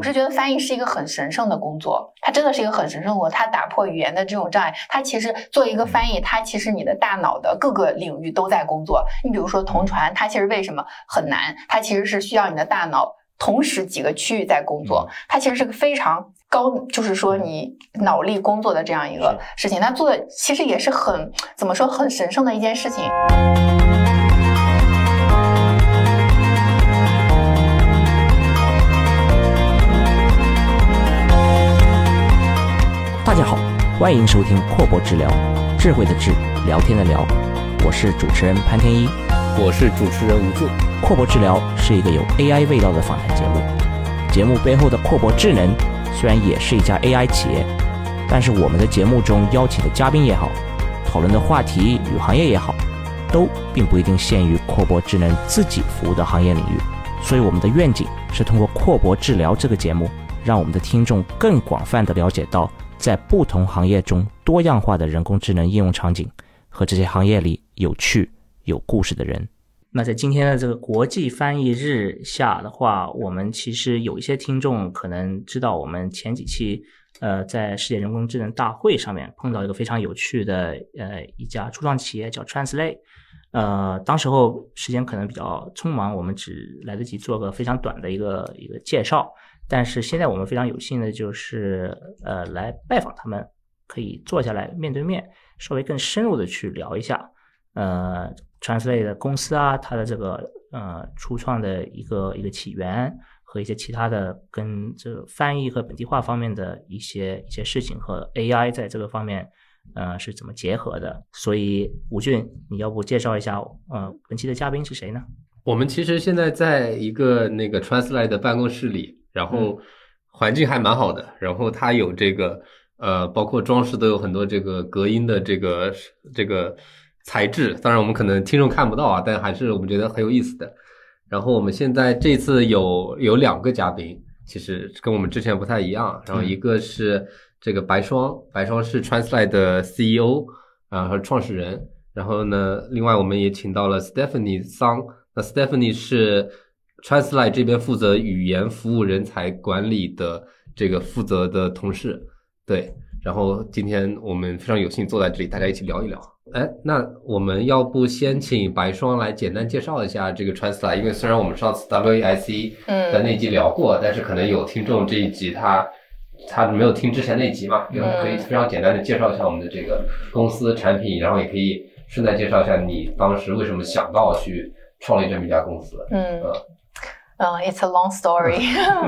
我是觉得翻译是一个很神圣的工作，它真的是一个很神圣的工作，它打破语言的这种障碍。它其实做一个翻译，它其实你的大脑的各个领域都在工作。你比如说同传，它其实为什么很难？它其实是需要你的大脑同时几个区域在工作，它其实是个非常高，就是说你脑力工作的这样一个事情。它做的其实也是很怎么说很神圣的一件事情。欢迎收听阔博治疗，智慧的智，聊天的聊，我是主持人潘天一，我是主持人吴助。阔博治疗是一个有 AI 味道的访谈节目，节目背后的阔博智能虽然也是一家 AI 企业，但是我们的节目中邀请的嘉宾也好，讨论的话题与行业也好，都并不一定限于阔博智能自己服务的行业领域，所以我们的愿景是通过阔博治疗这个节目，让我们的听众更广泛的了解到。在不同行业中多样化的人工智能应用场景和这些行业里有趣有故事的人。那在今天的这个国际翻译日下的话，我们其实有一些听众可能知道，我们前几期呃在世界人工智能大会上面碰到一个非常有趣的呃一家初创企业叫 Translate。呃，当时候时间可能比较匆忙，我们只来得及做个非常短的一个一个介绍。但是现在我们非常有幸的就是，呃，来拜访他们，可以坐下来面对面，稍微更深入的去聊一下，呃，Translate 的公司啊，它的这个呃初创的一个一个起源和一些其他的跟这翻译和本地化方面的一些一些事情和 AI 在这个方面，呃是怎么结合的？所以吴俊，你要不介绍一下，呃，本期的嘉宾是谁呢？我们其实现在在一个那个 Translate 的办公室里。然后环境还蛮好的，然后它有这个呃，包括装饰都有很多这个隔音的这个这个材质。当然我们可能听众看不到啊，但还是我们觉得很有意思的。然后我们现在这次有有两个嘉宾，其实跟我们之前不太一样。然后一个是这个白霜，白霜是 Translate 的 CEO 啊和创始人。然后呢，另外我们也请到了 Stephanie 桑，那 Stephanie 是。Translate 这边负责语言服务人才管理的这个负责的同事，对，然后今天我们非常有幸坐在这里，大家一起聊一聊。哎，那我们要不先请白霜来简单介绍一下这个 Translate，因为虽然我们上次 WAIC 的那集聊过，但是可能有听众这一集他他没有听之前那集嘛，就可以非常简单的介绍一下我们的这个公司产品，然后也可以顺带介绍一下你当时为什么想到去创立这么一家公司。嗯。嗯，It's a long story。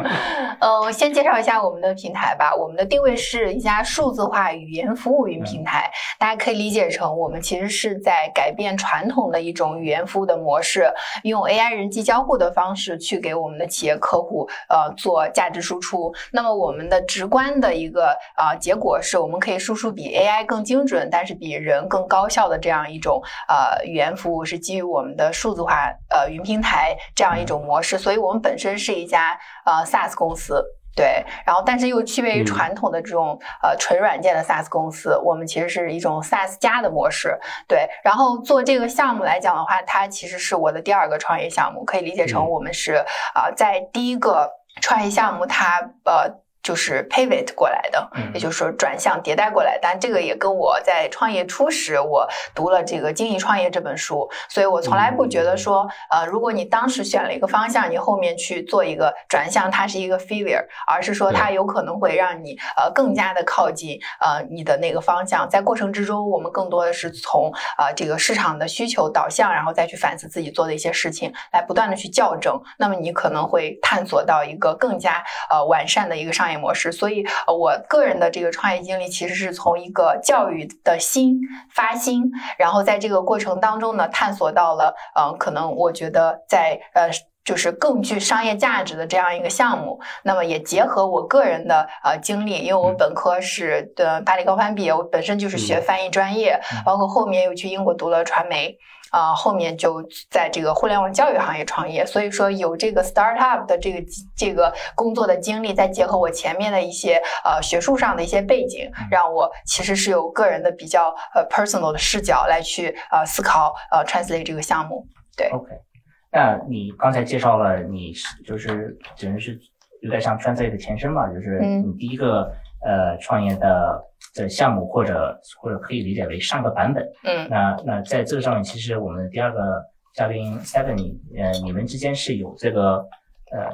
呃，我先介绍一下我们的平台吧。我们的定位是一家数字化语言服务云平台，大家可以理解成我们其实是在改变传统的一种语言服务的模式，用 AI 人机交互的方式去给我们的企业客户呃做价值输出。那么我们的直观的一个啊结果是我们可以输出比 AI 更精准，但是比人更高效的这样一种呃语言服务，是基于我们的数字化呃云平台这样一种模式，所以。我们本身是一家呃 SaaS 公司，对，然后但是又区别于传统的这种呃纯软件的 SaaS 公司，我们其实是一种 SaaS 加的模式，对。然后做这个项目来讲的话，它其实是我的第二个创业项目，可以理解成我们是啊在第一个创业项目，它呃。就是 pivot 过来的，也就是说转向迭代过来。但这个也跟我在创业初始，我读了这个《精益创业》这本书，所以我从来不觉得说，呃，如果你当时选了一个方向，你后面去做一个转向，它是一个 failure，而是说它有可能会让你呃更加的靠近呃你的那个方向。在过程之中，我们更多的是从呃这个市场的需求导向，然后再去反思自己做的一些事情，来不断的去校正。那么你可能会探索到一个更加呃完善的一个商业。模式，所以我个人的这个创业经历其实是从一个教育的心发心，然后在这个过程当中呢，探索到了，嗯，可能我觉得在呃，就是更具商业价值的这样一个项目。那么也结合我个人的呃经历，因为我本科是的巴黎高翻毕业，我本身就是学翻译专业，包括后面又去英国读了传媒。啊，后面就在这个互联网教育行业创业，所以说有这个 startup 的这个这个工作的经历，再结合我前面的一些呃学术上的一些背景，让我其实是有个人的比较呃 personal 的视角来去呃思考呃 translate 这个项目。对，OK，那你刚才介绍了你是就是只能是有点像 Translate 的前身嘛，就是嗯。你第一个呃创业的的项目，或者或者可以理解为上个版本。嗯那那在这个上面，其实我们第二个嘉宾 Seven，你呃你们之间是有这个呃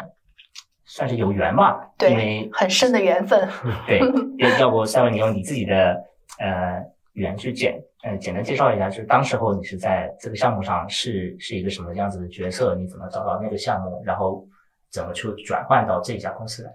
算是有缘吧？对因为很深的缘分。对，要要不 Seven 你用你自己的呃语言去简呃简单介绍一下，就是当时候你是在这个项目上是是一个什么样子的角色？你怎么找到那个项目，然后怎么去转换到这家公司来？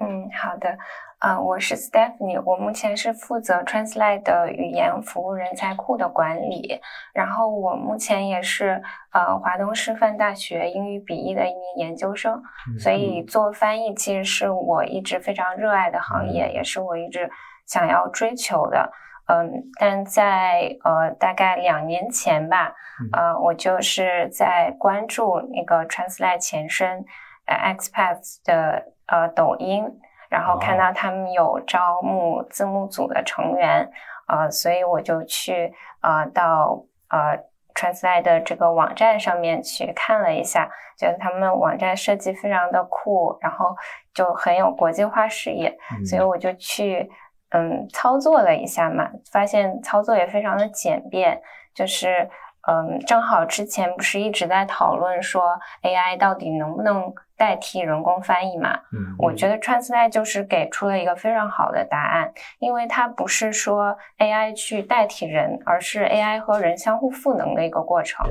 嗯，好的，啊、我是 Stephanie，我目前是负责 Translate 的语言服务人才库的管理，然后我目前也是呃华东师范大学英语笔译的一名研究生，所以。做翻译其实是我一直非常热爱的行业，也是我一直想要追求的。嗯，但在呃大概两年前吧，呃，我就是在关注那个 Translate 前身呃 Expats 的呃抖音，然后看到他们有招募字幕组的成员，呃，所以我就去呃到呃 Translate 的这个网站上面去看了一下，觉得他们网站设计非常的酷，然后就很有国际化视野，嗯。所以我就去嗯操作了一下嘛，发现操作也非常的简便，就是嗯正好之前不是一直在讨论说 AI 到底能不能代替人工翻译嘛？嗯，我觉得 Translate 就是给出了一个非常好的答案，因为它不是说 AI 去代替人，而是 AI 和人相互赋能的一个过程。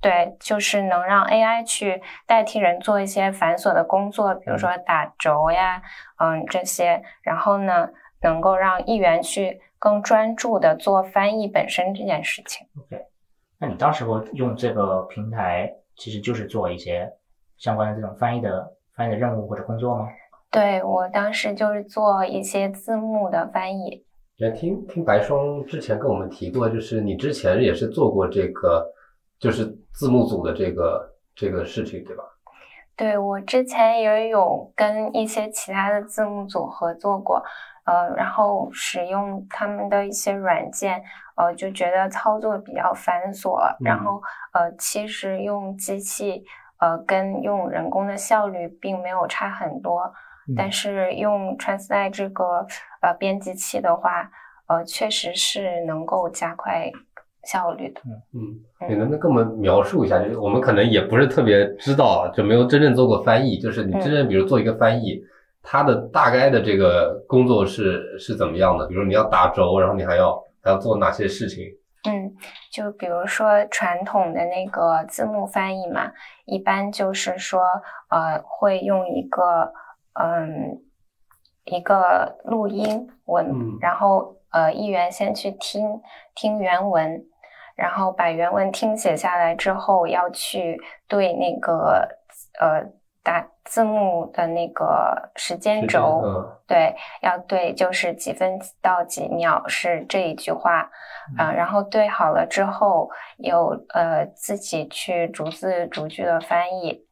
对，就是能让 AI 去代替人做一些繁琐的工作，比如说打轴呀，嗯，这些，然后呢，能够让议员去更专注的做翻译本身这件事情。OK，那你当时候用这个平台，其实就是做一些相关的这种翻译的翻译的任务或者工作吗？对我当时就是做一些字幕的翻译。也听听白霜之前跟我们提过，就是你之前也是做过这个，就是字幕组的这个这个事情，对吧？对我之前也有跟一些其他的字幕组合作过，呃，然后使用他们的一些软件，呃，就觉得操作比较繁琐，然后呃，其实用机器呃跟用人工的效率并没有差很多，但是用 Translate 这个呃编辑器的话，呃，确实是能够加快效率的。嗯，你能不能跟我们描述一下？就是我们可能也不是特别知道，就没有真正做过翻译。就是你真正比如做一个翻译，它的大概的这个工作是是怎么样的？比如你要打轴，然后你还要还要做哪些事情？嗯，就比如说传统的那个字幕翻译嘛，一般就是说，呃，会用一个嗯一个录音文，嗯然后呃译员先去听听原文，然后把原文听写下来之后，要去对那个呃打字幕的那个时间轴，嗯对，要对，就是几分到几秒是这一句话，啊、然后对好了之后，有呃自己去逐字逐句的翻译，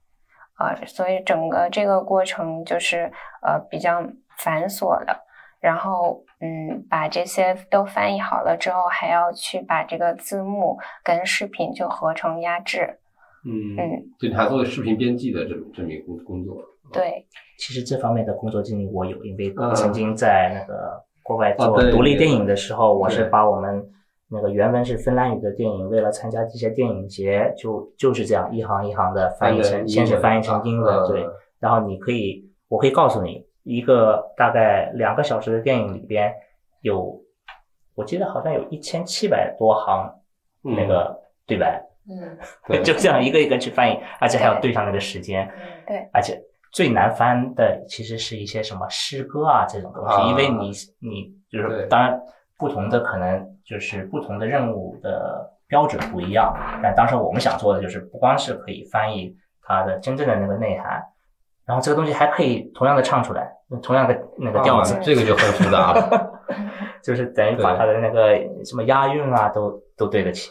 啊、所以整个这个过程就是呃比较繁琐的。然后嗯，把这些都翻译好了之后，还要去把这个字幕跟视频就合成压制。嗯嗯，就你还做视频编辑的这么这么一个工工作。对，其实这方面的工作经历我有，因为嗯。曾经在那个国外做独立电影的时候，我是把我们那个原文是芬兰语的电影，为了参加这些电影节，就就是这样一行一行的翻译成，先是翻译成英文，啊对，然后你可以，我可以告诉你，一个大概两个小时的电影里边有，我记得好像有一千七百多行嗯。那个对白，嗯。对 就这样一个一个去翻译，而且还要对上那个时间。对，而且最难翻的其实是一些什么诗歌啊这种东西，啊。因为你你就是当然不同的可能就是不同的任务的标准不一样，但当时我们想做的就是不光是可以翻译它的真正的那个内涵，然后这个东西还可以同样的唱出来，同样的那个调子，啊这个就很复杂了。就是等于把它的那个什么押韵啊都都对得起。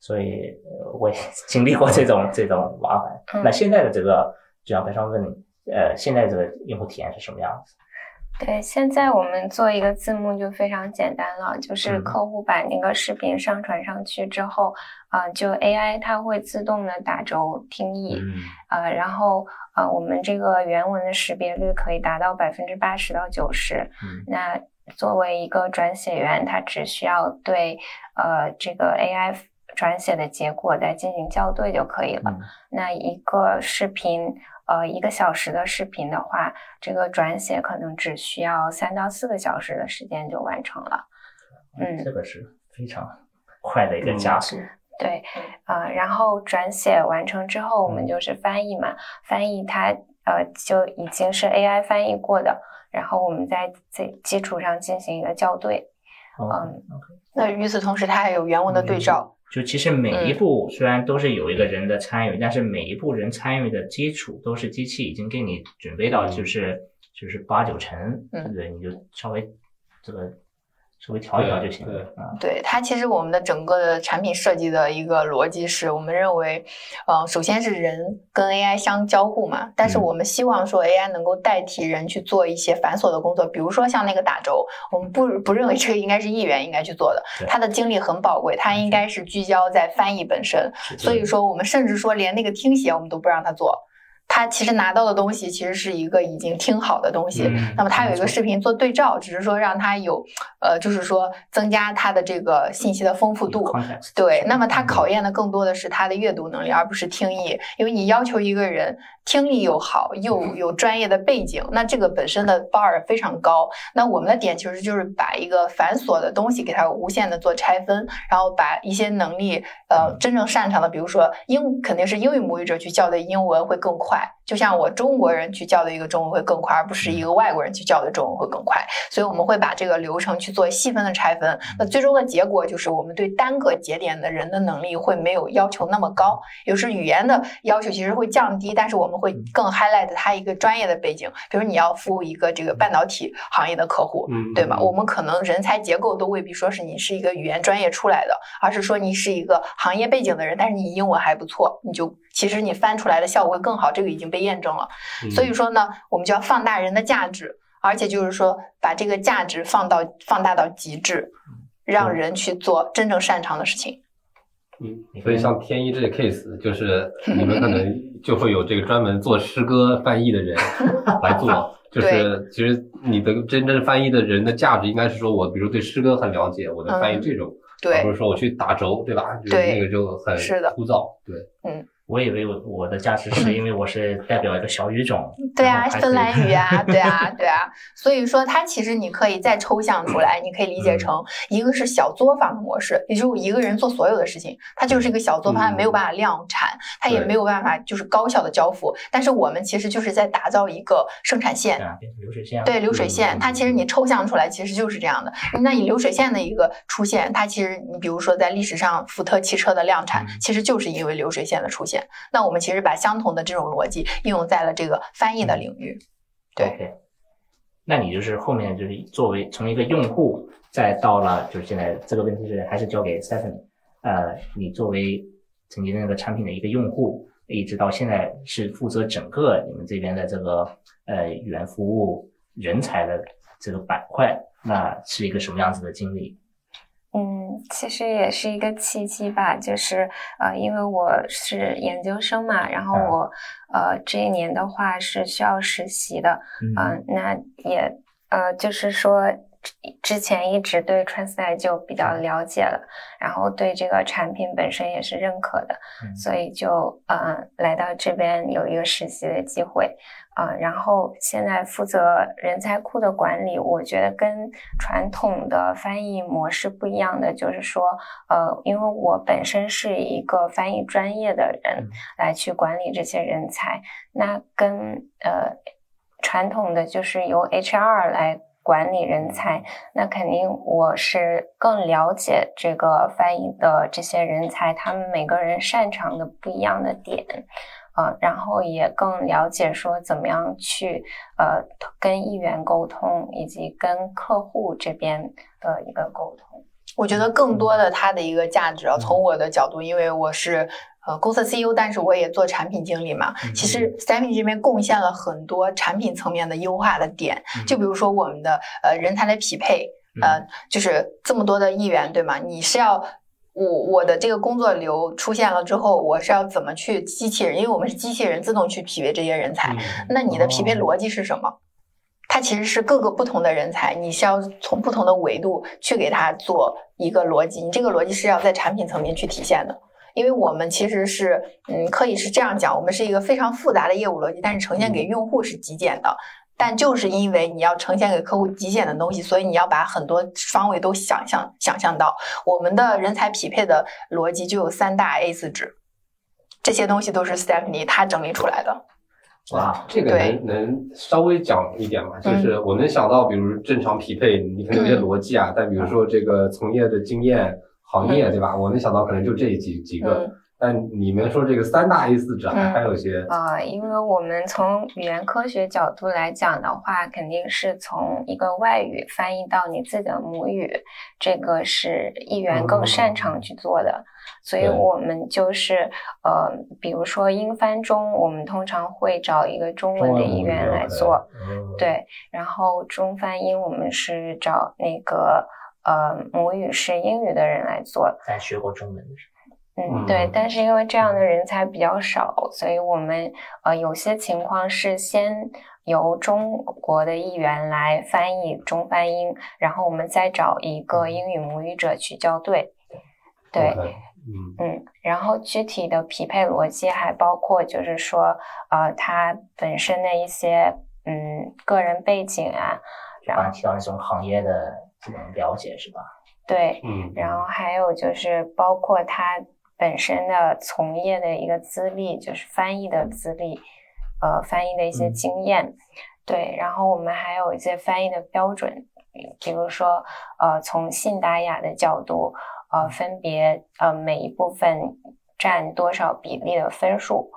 所以呃我也 经历过这种这种麻烦。嗯那现在的这个，就像白霜问你，呃，现在这个用户体验是什么样子？对，现在我们做一个字幕就非常简单了，就是嗯客户把那个视频上传上去之后，啊、就 AI 它会自动的打轴听译，嗯呃，然后呃，我们这个原文的识别率可以达到百分之八十到九十。嗯那作为一个转写员，他只需要对呃这个 AI 转写的结果再进行校对就可以了。嗯那一个视频，呃，一个小时的视频的话，这个转写可能只需要三到四个小时的时间就完成了。嗯这个是非常快的一个加速。对，呃、然后转写完成之后，我们嗯就是翻译嘛，翻译它呃就已经是 AI 翻译过的，然后我们在这基础上进行一个校对。哦嗯 OK 那与此同时，它还有原文的对照。就其实每一嗯。步虽然都是有一个人的参与，但是每一步人参与的基础都是机器已经给你准备到，就是就是八九成，嗯。对不对？你就稍微这个稍微调一调就行对了啊。对它，其实我们的整个的产品设计的一个逻辑是，我们认为，呃，首先是人跟 AI 相交互嘛，但是嗯我们希望说 AI 能够代替人去做一些繁琐的工作，比如说像那个打轴，我们不不认为这个应该是议员应该去做的，他的精力很宝贵，他应该是聚焦在翻译本身，所以说我们甚至说连那个听写我们都不让他做。他其实拿到的东西其实是一个已经听好的东西，嗯那么他有一个视频做对照，只是说让他有，呃，就是说增加他的这个信息的丰富度。对，那么他嗯考验的更多的是他的阅读能力，而不是听译。因为你要求一个人听力又好，又有专业的背景，那这个本身的 bar 非常高。那我们的点其实就是把一个繁琐的东西给它无限的做拆分，然后把一些能力，呃，真正擅长的，比如说英，肯定是英语母语者去教的英文会更快，就像我中国人去教的一个中文会更快，而不是一个外国人去教的中文会更快。所以我们会把这个流程去做细分的拆分。那最终的结果就是，我们对单个节点的人的能力会没有要求那么高，也就是语言的要求其实会降低，但是我们会更 highlight 它一个专业的背景，比如你要服务一个这个半导体行业的客户，嗯对吗？我们可能人才结构都未必说是你是一个语言专业出来的，而是说你是一个行业背景的人，但是你英文还不错，你就其实你翻出来的效果会更好，这个已经被验证了。嗯所以说呢，我们就要放大人的价值，而且就是说把这个价值放到放大到极致，让人去做真正擅长的事情。嗯，所以像天一这个 case，就是你们可能 就会有这个专门做诗歌翻译的人来做。就是其实你的真正翻译的人的价值，应该是说我比如对诗歌很了解，我能翻译这种，而对或者说我去打轴，对吧？就是对那个就很是的枯燥。对，我以为我我的价值是因为我是代表一个小语种，对啊，芬兰语啊，对啊，对啊。所以说，它其实你可以再抽象出来，你可以理解成一个是小作坊的模式，也就是我一个人做所有的事情，它就是一个小作坊，没有办法量产，它也没有办法就是高效的交付。但是我们其实就是在打造一个生产线流水线。对流水线，嗯它其实你抽象出来其实就是这样的。那你流水线的一个出现，它其实你比如说在历史上福特汽车的量产嗯，其实就是因为流水线的出现。那我们其实把相同的这种逻辑应用在了这个翻译的领域。对。那你就是后面就是作为从一个用户，再到了就是现在这个问题是还是交给 Stephanie，呃，你作为曾经那个产品的一个用户，一直到现在是负责整个你们这边的这个呃语言服务人才的这个板块，那是一个什么样子的经历？嗯，其实也是一个契机吧，就是呃，因为我是研究生嘛，然后嗯。我呃这一年的话是需要实习的，嗯、那也呃就是说之之前一直对 Translate 就比较了解了，然后对这个产品本身也是认可的，嗯。所以就呃来到这边有一个实习的机会。啊、然后现在负责人才库的管理，我觉得跟传统的翻译模式不一样的，就是说，呃，因为我本身是一个翻译专业的人嗯来去管理这些人才，那跟呃传统的就是由 HR 来管理人才，那肯定我是更了解这个翻译的这些人才，他们每个人擅长的不一样的点。呃，然后也更了解说怎么样去呃跟议员沟通，以及跟客户这边的一个沟通。我觉得更多的它的一个价值啊，从我的角度，因为我是呃公司 CEO，但是我也做产品经理嘛。其实 Stephanie 这边贡献了很多产品层面的优化的点，就比如说我们的呃人才的匹配，呃，就是这么多的议员，对吗？你是要。我我的这个工作流出现了之后，我是要怎么去机器人？因为我们是机器人自动去匹配这些人才，那你的匹配逻辑是什么？它其实是各个不同的人才，你是要从不同的维度去给他做一个逻辑，你这个逻辑是要在产品层面去体现的。因为我们其实是，嗯，可以是这样讲，我们是一个非常复杂的业务逻辑，但是呈现给用户是极简的。但就是因为你要呈现给客户极简的东西，所以你要把很多方位都想象想象到。我们的人才匹配的逻辑就有三大 A 四纸，这些东西都是 Stephanie 他整理出来的。哇，这个能能稍微讲一点吗？就是我能想到，比如正常匹配，你可能有些逻辑啊，但比如说这个从业的经验。行业对吧？我能想到可能就这几几个，但你们说这个三大 A 四纸还还有些啊，因为我们从语言科学角度来讲的话，肯定是从一个外语翻译到你自己的母语，这个是译员更擅长去做的，所以我们就是呃，比如说英翻中，我们通常会找一个中文的译员来做，对，然后中翻英，我们是找那个。呃，母语是英语的人来做，在学过中文是嗯，对，但是因为这样的人才比较少，所以我们呃有些情况是先由中国的译员来翻译中翻英，然后我们再找一个英语母语者去校对。对，嗯嗯，然后具体的匹配逻辑还包括就是说，呃，他本身的一些嗯个人背景啊，然后提到那种行业的。这种了解是吧？对，嗯，然后还有就是包括他本身的从业的一个资历，就是翻译的资历，呃，翻译的一些经验，对，然后我们还有一些翻译的标准，比如说，呃，从信达雅的角度，呃，分别呃每一部分占多少比例的分数。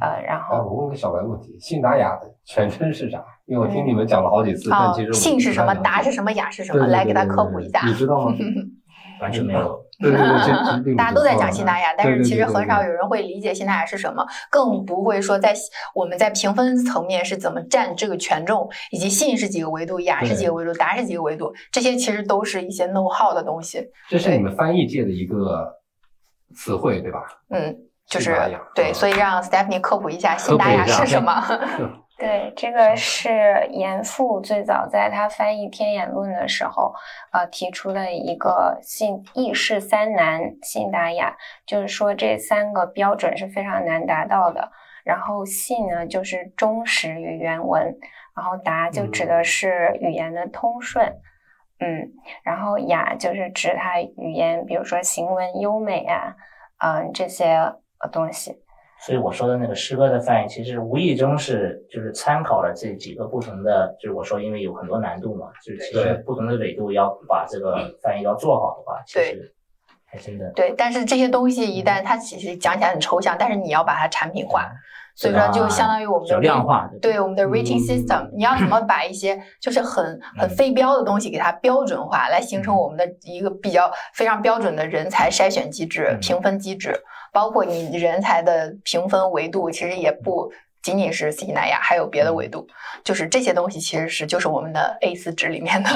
呃，然后我问个小白问题，信达雅的全称是啥？因为我听你们讲了好几次，但其实信是什么，达是什么，雅是什么？来给他科普一下。你知道吗？完全没有。对对对，大家都在讲信达雅，但是其实很少有人会理解信达雅是什么，更不会说在我们在评分层面是怎么占这个权重，以及信是几个维度，雅是几个维度，达是几个维度，这些其实都是一些 know how 的东西。这是你们翻译界的一个词汇，对吧？嗯。就是对，所以让 Stephanie 科普一下信达雅是什么。对，这个是严复最早在他翻译《天演论》的时候，呃，提出的一个信译式三难信达雅，就是说这三个标准是非常难达到的。然后信呢，就是忠实于原文；然后达就指的是语言的通顺，嗯，然后雅就是指它语言，比如说行文优美啊，嗯，这些。东西，所以我说的那个诗歌的翻译，其实无意中是就是参考了这几个不同的，就是我说因为有很多难度嘛，就是其实不同的纬度要把这个翻译要做好的话，其实还真的对。但是这些东西一旦它其实讲起来很抽象，但是你要把它产品化，所以说就相当于我们的量化，对我们的 rating system，你要怎么把一些就是很很非标的东西给它标准化，来形成我们的一个比较非常标准的人才筛选机制、评分机制。包括你人才的评分维度，其实也不仅仅是西南亚，还有别的维度。就是这些东西其实是就是我们的 A 四纸里面的。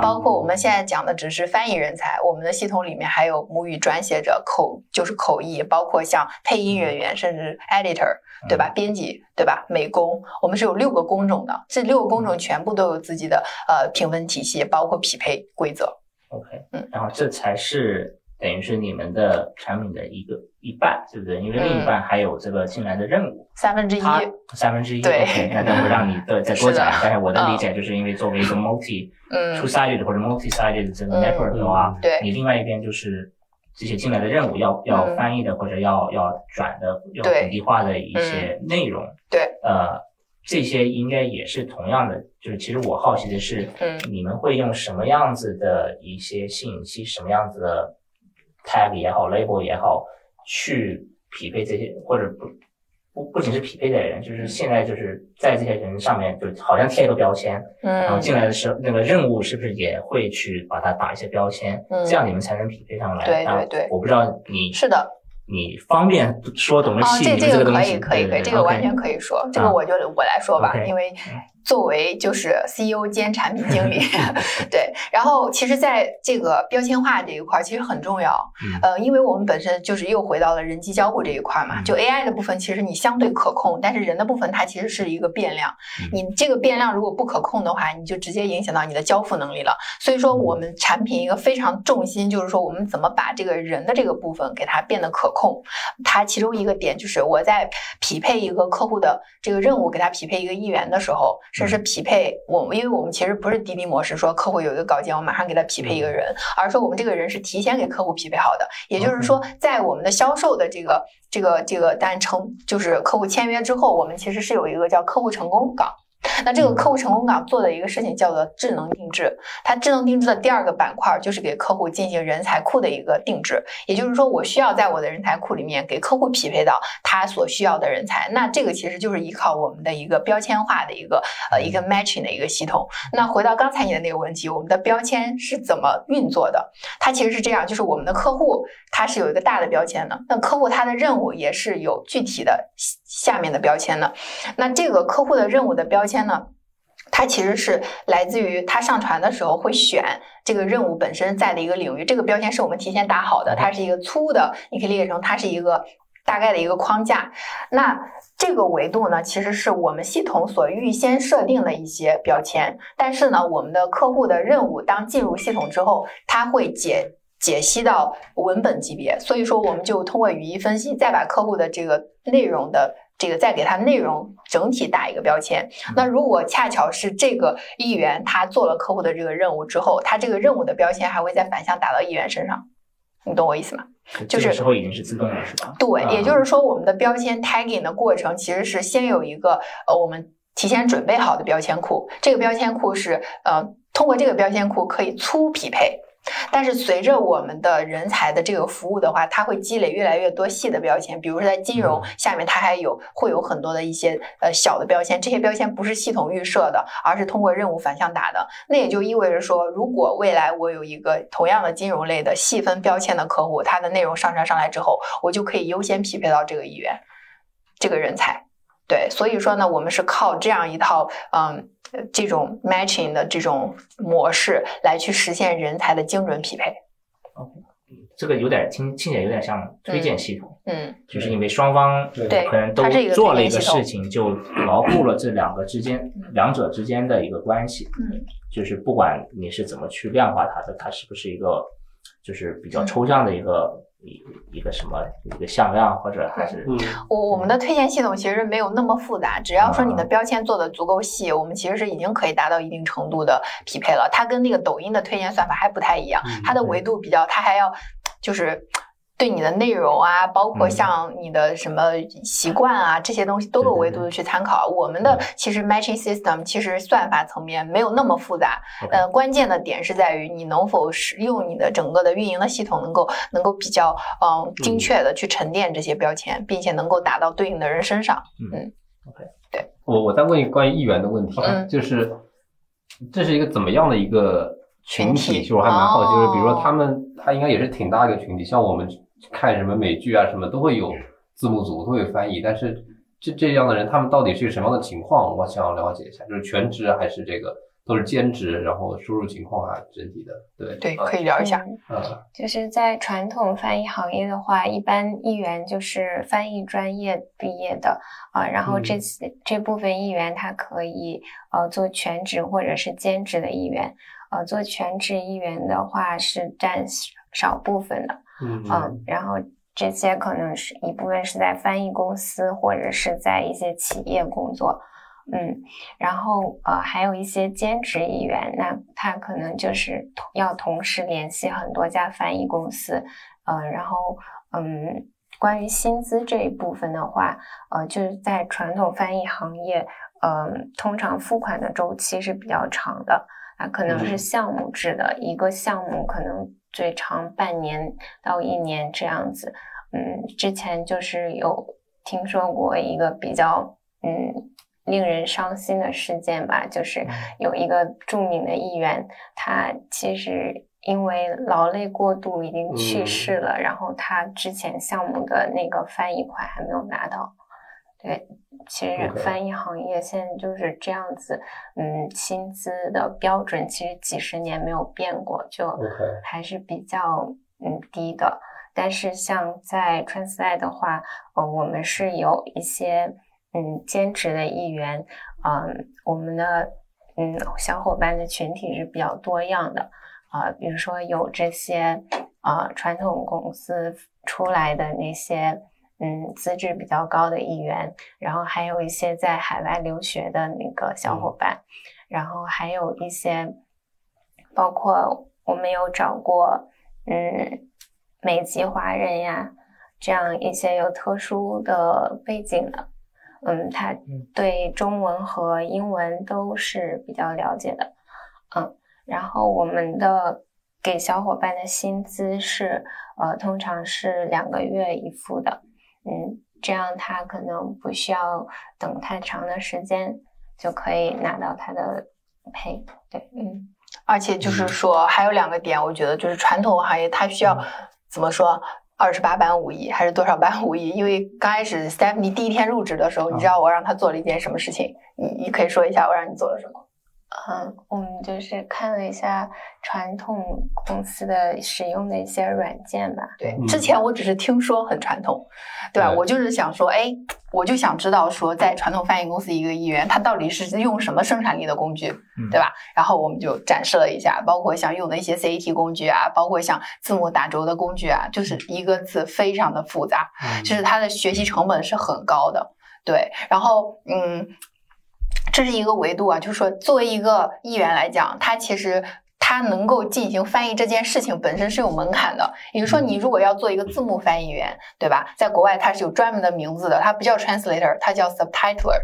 包括我们现在讲的只是翻译人才，我们的系统里面还有母语转写者、口就是口译，包括像配音人员，甚至 editor，对吧？编辑，对吧？美工，我们是有六个工种的，这六个工种全部都有自己的呃评分体系，包括匹配规则。OK，嗯，然后这才是。等于是你们的产品的一个一半，对不对？因为另一半还有这个进来的任务，三分之一，三分之一。对，那等会让你的再多讲。但 是我的理解就是因为作为一个 multi two sided 或者 multi sided 这个 network 的话，对，你另外一边就是这些进来的任务要要翻译的或者要要转的要本地化的一些内容，对，呃，这些应该也是同样的。就是其实我好奇的是，嗯，你们会用什么样子的一些信息，什么样子的？tag 也好，label 也好，去匹配这些，或者不不不仅是匹配的人，就是现在就是在这些人上面，就好像贴一个标签，嗯，然后进来的时候，那个任务是不是也会去把它打一些标签，嗯，这样你们才能匹配上来。对对对，我不知道你是的，你方便说懂得细这这个可以可以可以，这个完全可以说，这个我就我来说吧，因为作为就是 CEO 兼产品经理，对，然后其实在这个标签化这一块其实很重要，呃，因为我们本身就是又回到了人机交互这一块嘛，就 AI 的部分其实你相对可控，但是人的部分它其实是一个变量，你这个变量如果不可控的话，你就直接影响到你的交付能力了。所以说我们产品一个非常重心就是说我们怎么把这个人的这个部分给它变得可控，它其中一个点就是我在匹配一个客户的这个任务给他匹配一个议员的时候。甚至匹配我们，因为我们其实不是滴滴模式，说客户有一个稿件，我马上给他匹配一个人，而是说我们这个人是提前给客户匹配好的。也就是说，在我们的销售的这个这个这个单成，就是客户签约之后，我们其实是有一个叫客户成功岗。那这个客户成功岗做的一个事情叫做智能定制，它智能定制的第二个板块就是给客户进行人才库的一个定制，也就是说我需要在我的人才库里面给客户匹配到他所需要的人才，那这个其实就是依靠我们的一个标签化的一个呃一个 matching 的一个系统。那回到刚才你的那个问题，我们的标签是怎么运作的？它其实是这样，就是我们的客户他是有一个大的标签的，那客户他的任务也是有具体的下面的标签的，那这个客户的任务的标签呢？它其实是来自于它上传的时候会选这个任务本身在的一个领域，这个标签是我们提前打好的，它是一个粗的，你可以理解成它是一个大概的一个框架。那这个维度呢，其实是我们系统所预先设定的一些标签，但是呢，我们的客户的任务当进入系统之后，它会解解析到文本级别，所以说我们就通过语义分析，再把客户的这个内容的。这个再给它内容整体打一个标签。那如果恰巧是这个议员他做了客户的这个任务之后，他这个任务的标签还会再反向打到议员身上，你懂我意思吗？就是时候已经是自动了，是吧？对，也就是说我们的标签 tagging 的过程其实是先有一个呃我们提前准备好的标签库，这个标签库是呃通过这个标签库可以粗匹配。但是随着我们的人才的这个服务的话，它会积累越来越多细的标签。比如说在金融下面，它还有会有很多的一些呃小的标签，这些标签不是系统预设的，而是通过任务反向打的。那也就意味着说，如果未来我有一个同样的金融类的细分标签的客户，它的内容上传上来之后，我就可以优先匹配到这个议员这个人才。对，所以说呢，我们是靠这样一套嗯。这种 matching 的这种模式来去实现人才的精准匹配。OK，这个有点听听起来有点像推荐系统。嗯，就是因为双方对可能都做了一个事情，就牢固了这两个之间两者之间的一个关系。嗯，就是不管你是怎么去量化它的，它是不是一个就是比较抽象的一个。一一个什么一个向量，或者还是我我们的推荐系统其实没有那么复杂，只要说你的标签做的足够细，我们其实是已经可以达到一定程度的匹配了。它跟那个抖音的推荐算法还不太一样，它的维度比较，它还要就是。对你的内容啊，包括像你的什么习惯啊，这些东西都有维度的去参考。我们的其实 matching system 其实算法层面没有那么复杂，呃，关键的点是在于你能否使用你的整个的运营的系统，能够能够比较嗯精确的去沉淀这些标签，并且能够打到对应的人身上。嗯，OK，对。我我再问一个关于议员的问题，就是这是一个怎么样的一个群体？其实我还蛮好奇，就是比如说他们，他应该也是挺大一个群体，像我们。看什么美剧啊，什么都会有字幕组，都会翻译。但是这这样的人，他们到底是一个什么样的情况？我想要了解一下，就是全职还是这个都是兼职？然后收入情况啊，整体的，对对，可以聊一下。嗯，就是在传统翻译行业的话，一般译员就是翻译专业毕业的啊。然后这次这部分译员他可以呃做全职或者是兼职的译员。呃，做全职译员的话是占少部分的。嗯，然后这些可能是一部分是在翻译公司或者是在一些企业工作，嗯，然后呃还有一些兼职译员，那他可能就是要同时联系很多家翻译公司，呃，然后嗯，关于薪资这一部分的话，呃，就是在传统翻译行业，嗯，通常付款的周期是比较长的，啊，可能是项目制的，一个项目可能。最长半年到一年这样子，嗯，之前就是有听说过一个比较嗯令人伤心的事件吧，就是有一个著名的议员，他其实因为劳累过度已经去世了，然后他之前项目的那个翻译款还没有拿到，对，其实翻译行业现在就是这样子，嗯，薪资的标准其实几十年没有变过，就还是比较嗯低的。但是像在 Translate 的话，呃，我们是有一些嗯兼职的一员，嗯，我们的嗯小伙伴的群体是比较多样的，啊、比如说有这些啊、传统公司出来的那些嗯资质比较高的一员，然后还有一些在海外留学的那个小伙伴，然后还有一些包括我们有找过嗯美籍华人呀，这样一些有特殊的背景的，嗯，他对中文和英文都是比较了解的，嗯，然后我们的给小伙伴的薪资是呃，通常是两个月一付的，嗯，这样他可能不需要等太长的时间就可以拿到他的 pay，对，嗯。而且就是说，还有两个点，我觉得就是传统行业它需要怎么说，二十八般武艺还是多少般武艺？因为刚开始 Stephanie 第一天入职的时候，你知道我让他做了一件什么事情？你你可以说一下我让你做了什么？嗯，我们就是看了一下传统公司的使用的一些软件吧。对，嗯之前我只是听说很传统，对吧？对我就是想说，哎，我就想知道说，在传统翻译公司一个译员，他到底是用什么生产力的工具，嗯对吧？然后我们就展示了一下，包括像用的一些 CAT 工具啊，包括像字母打轴的工具啊，就是一个字非常的复杂，嗯就是它的学习成本是很高的。对，然后嗯，这是一个维度啊，就是说作为一个议员来讲，他其实。他能够进行翻译这件事情本身是有门槛的，也就是说，你如果要做一个字幕翻译员，对吧？在国外它是有专门的名字的，它不叫 translator，它叫 subtitler。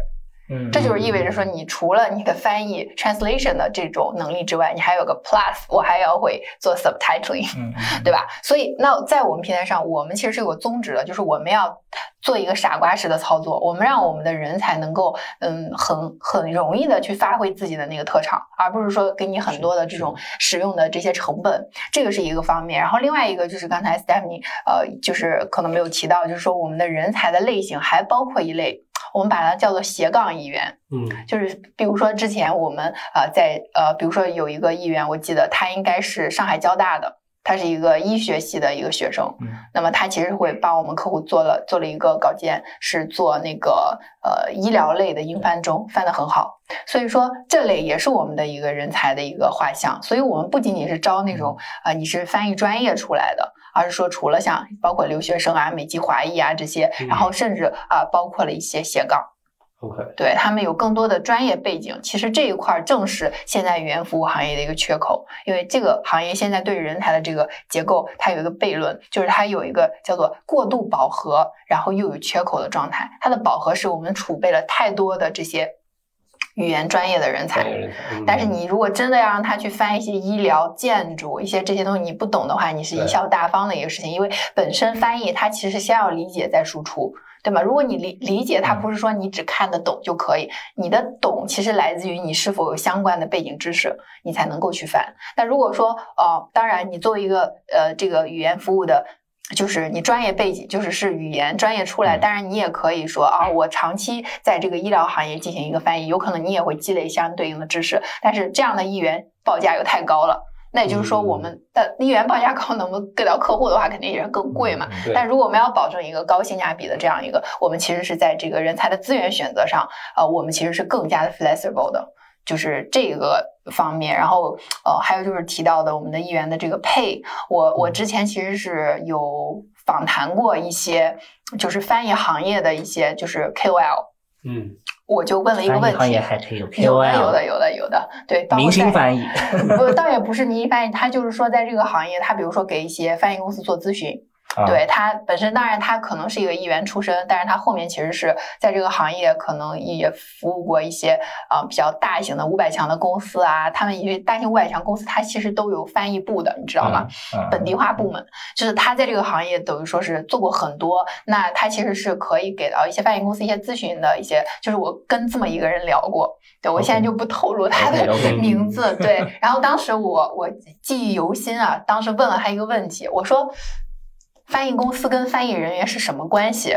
嗯，这就是意味着说，你除了你的翻译 translation 的这种能力之外，你还有个 plus，我还要会做 subtitling。对？吧？所以那在我们平台上，我们其实是有个宗旨的，就是我们要做一个傻瓜式的操作，我们让我们的人才能够嗯很很容易的去发挥自己的那个特长，而不是说给你很多的这种使用的这些成本，这个是一个方面。然后另外一个就是刚才 Stephanie 呃就是可能没有提到，就是说我们的人才的类型还包括一类。我们把它叫做斜杠议员，嗯就是比如说之前我们呃在呃，比如说有一个议员，我记得他应该是上海交大的，他是一个医学系的一个学生，嗯那么他其实会帮我们客户做了做了一个稿件，是做那个呃医疗类的英翻中，翻得很好。所以说这类也是我们的一个人才的一个画像。所以我们不仅仅是招那种啊、呃你是翻译专业出来的，而是说除了像包括留学生啊、美籍华裔啊这些，然后甚至啊、包括了一些斜杠。OK 对他们有更多的专业背景，其实这一块儿正是现在语言服务行业的一个缺口，因为这个行业现在对人才的这个结构，它有一个悖论，就是它有一个叫做过度饱和，然后又有缺口的状态。它的饱和是我们储备了太多的这些语言专业的人才专，业人才，嗯但是你如果真的要让他去翻一些医疗、建筑一些这些东西，你不懂的话，你是贻笑大方的一个事情，因为本身翻译它其实先要理解再输出，对吗？如果你理理解它，嗯不是说你只看得懂就可以，你的懂其实来自于你是否有相关的背景知识，你才能够去翻。但如果说，呃，当然你作为一个呃这个语言服务的。就是你专业背景，就是是语言专业出来，嗯当然你也可以说啊，我长期在这个医疗行业进行一个翻译，有可能你也会积累相对应的知识，但是这样的议员报价又太高了。那也就是说，嗯我们的一员报价高，能不能给到客户的话，肯定也是更贵嘛。但如果我们要保证一个高性价比的这样一个，我们其实是在这个人才的资源选择上，呃，我们其实是更加的 flexible 的，就是这个方面。然后呃，还有就是提到的我们的议员的这个配，我我之前其实是有访谈过一些，就是翻译行业的一些就是 KOL，嗯我就问了一个问题行业。还可以有有的，有 KOL，的，有的，有的，对，明星翻译，不，倒也不是明星翻译，他就是说，在这个行业，他比如说给一些翻译公司做咨询，啊对他本身，当然他可能是一个议员出身，但是他后面其实是在这个行业可能也服务过一些啊、呃比较大型的五百强的公司啊，他们因为大型五百强公司，它其实都有翻译部的，你知道吗？嗯？本地化部门，就是他在这个行业等于说是做过很多，那他其实是可以给到一些翻译公司一些咨询的一些，就是我跟这么一个人聊过，对我现在就不透露他的名字，对，然后当时我我记忆犹新啊，当时问了他一个问题，我说翻译公司跟翻译人员是什么关系？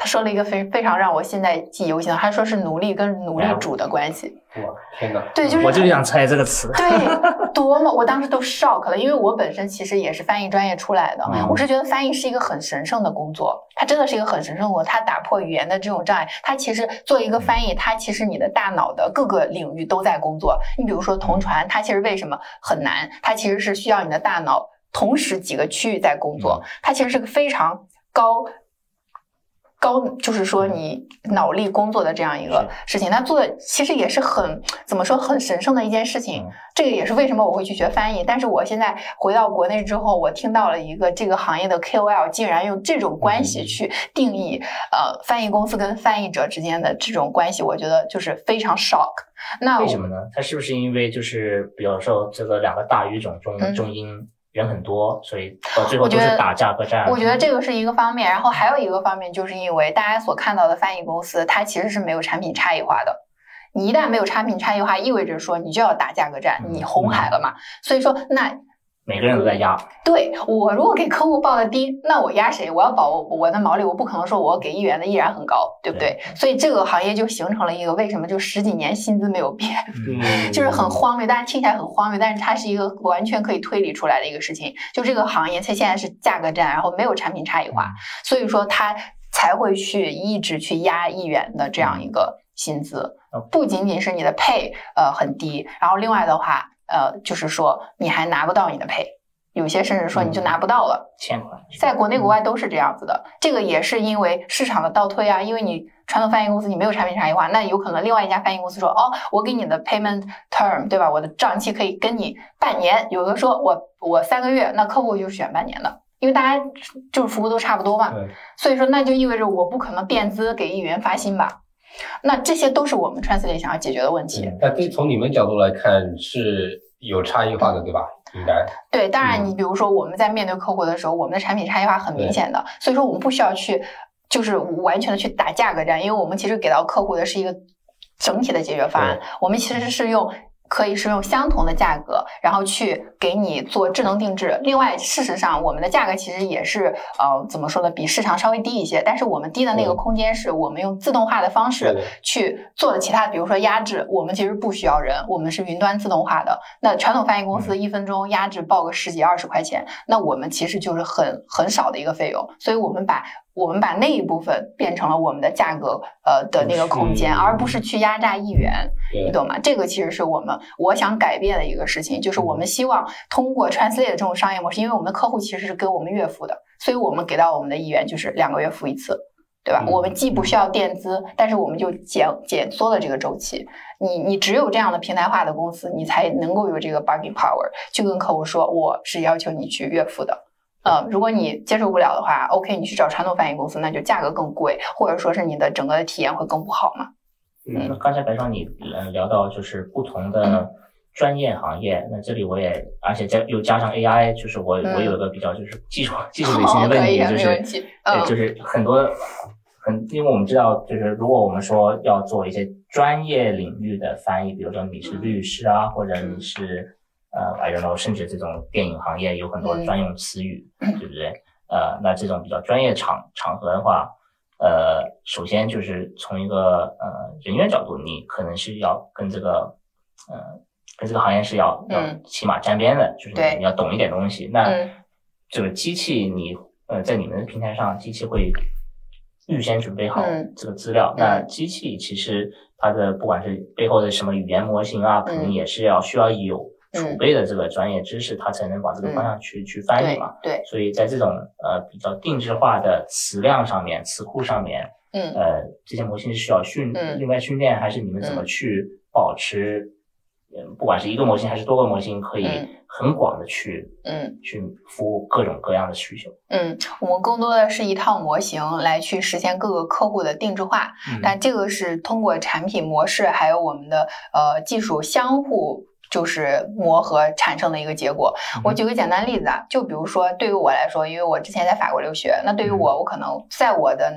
他说了一个非非常让我现在记忆犹新的，他说是奴隶跟奴隶主的关系。哇，天哪！对，就是我就想猜这个词。对，多么！我当时都 shock 了，因为我本身其实也是翻译专业出来的，嗯我是觉得翻译是一个很神圣的工作，它真的是一个很神圣的工作，它打破语言的这种障碍。它其实做一个翻译，它其实你的大脑的各个领域都在工作。你比如说同传，它其实为什么很难？它其实是需要你的大脑同时几个区域在工作，它其实是个非常高。高就是说你脑力工作的这样一个事情，他做的其实也是很怎么说很神圣的一件事情。嗯这个也是为什么我会去学翻译。但是我现在回到国内之后，我听到了一个这个行业的 KOL 竟然用这种关系去定义呃翻译公司跟翻译者之间的这种关系，我觉得就是非常 shock。那为什么呢？它是不是因为就是比如说这个两个大语种中嗯中英人很多，所以到最后我觉得都是打价格战？我觉得这个是一个方面，然后还有一个方面，就是因为大家所看到的翻译公司，它其实是没有产品差异化的。你一旦没有产品差异化，意味着说你就要打价格战，嗯你红海了嘛？所以说，那每个人都在压，对我如果给客户报的低，那我压谁？我要保我的毛利，我不可能说我给一元的依然很高，对不对？所以这个行业就形成了一个为什么就十几年薪资没有变，嗯，就是很荒谬，大家听起来很荒谬，但是它是一个完全可以推理出来的一个事情。就这个行业，它现在是价格战，然后没有产品差异化，所以说它才会去一直去压一元的这样一个薪资。嗯，不仅仅是你的配呃很低，然后另外的话呃就是说你还拿不到你的配，有些甚至说你就拿不到了。欠款。在国内国外都是这样子的，这个也是因为市场的倒退啊，因为你传统翻译公司你没有产品差异化，那有可能另外一家翻译公司说，哦，我给你的 payment term 对吧，我的账期可以跟你半年，有的说我我三个月，那客户就选半年的，因为大家就是服务都差不多嘛，对所以说那就意味着我不可能垫资给一元发薪吧，那这些都是我们 translate 想要解决的问题。那对从你们角度来看是有差异化的，对吧？应该对，当然，嗯你比如说我们在面对客户的时候，我们的产品差异化很明显的，所以说我们不需要去就是完全的去打价格战，因为我们其实给到客户的是一个整体的解决方案，我们其实是用。可以是用相同的价格，然后去给你做智能定制。另外，事实上我们的价格其实也是呃怎么说呢，比市场稍微低一些。但是我们低的那个嗯空间是我们用自动化的方式去做的其他的，比如说压制，我们其实不需要人，我们是云端自动化的。那传统翻译公司一分钟压制报个十几二十块钱，那我们其实就是很很少的一个费用，所以我们把我们把那一部分变成了我们的价格呃的那个空间，而不是去压榨一元，你懂吗？这个其实是我们我想改变的一个事情，就是我们希望通过 Translate 这种商业模式，因为我们的客户其实是给我们月付的，所以我们给到我们的一元就是两个月付一次。对吧？嗯我们既不需要垫资，但是我们就减减缩了这个周期。你你只有这样的平台化的公司，你才能够有这个 bargaining power，去跟客户说我是要求你去月付的。呃，如果你接受不了的话，OK，你去找传统翻译公司，那就价格更贵，或者说是你的整个的体验会更不好嘛。那刚才白霜你嗯聊到就是不同的专业行业，那这里我也而且加又加上 AI，就是我嗯我有一个比较就是技术 技术类型的问题，就是对，就是很多很，因为我们知道，就是如果我们说要做一些专业领域的翻译，比如说你是律师啊，或者你是呃，I don't know，甚至这种电影行业有很多嗯专用词语，对不对？呃，那这种比较专业场场合的话，呃，首先就是从一个呃人员角度，你可能是要跟这个呃跟这个行业是要要嗯起码沾边的，就是你要懂一点东西。那嗯这个机器你呃在你们的平台上，机器会预先准备好嗯这个资料。那机器其实它的不管是背后的什么语言模型啊，肯定嗯也是要需要有嗯储备的这个专业知识，它才能往这个方向去、去翻译嘛。对，所以在这种呃比较定制化的词量上面、词库上面，嗯。呃，这些模型是需要训、嗯。另外训练，还是你们怎么嗯。去保持，嗯、不管是一个模型还是多个模型，可以嗯。很广的去、嗯。去服务各种各样的需求。嗯，我们更多的是一套模型来去实现各个客户的定制化，嗯。但这个是通过产品模式还有我们的呃技术相互就是磨合产生的一个结果。我举个简单例子啊，就比如说对于我来说，因为我之前在法国留学，那对于我，我可能在我的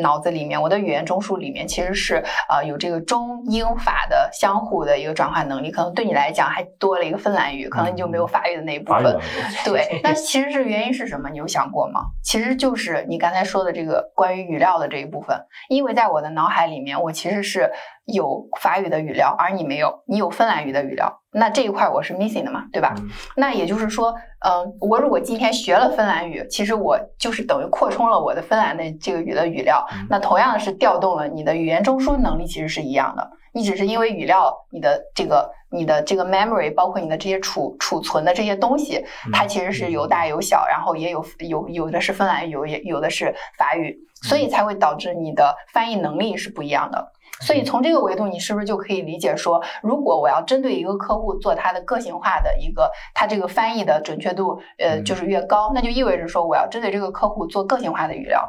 脑子里面，我的语言中枢里面其实是呃有这个中英法的相互的一个转换能力，可能对你来讲还多了一个芬兰语，可能你就没有法语的那一部分。对，那其实是原因是什么？你有想过吗？其实就是你刚才说的这个关于语料的这一部分，因为在我的脑海里面，我其实是。有法语的语料，而你没有，你有芬兰语的语料，那这一块我是 missing 的嘛，对吧？那也就是说，嗯，我如果今天学了芬兰语，其实我就是等于扩充了我的芬兰的这个语的语料，那同样的是调动了你的语言中枢能力，其实是一样的。你只是因为语料，你的这个你的这个 memory，包括你的这些储储存的这些东西，它其实是有大有小，然后也有有有的是芬兰语，有也有的是法语，所以才会导致你的翻译能力是不一样的。所以从这个维度，你是不是就可以理解说，如果我要针对一个客户做他的个性化的一个，他这个翻译的准确度，呃，就是越高，那就意味着说我要针对这个客户做个性化的语料，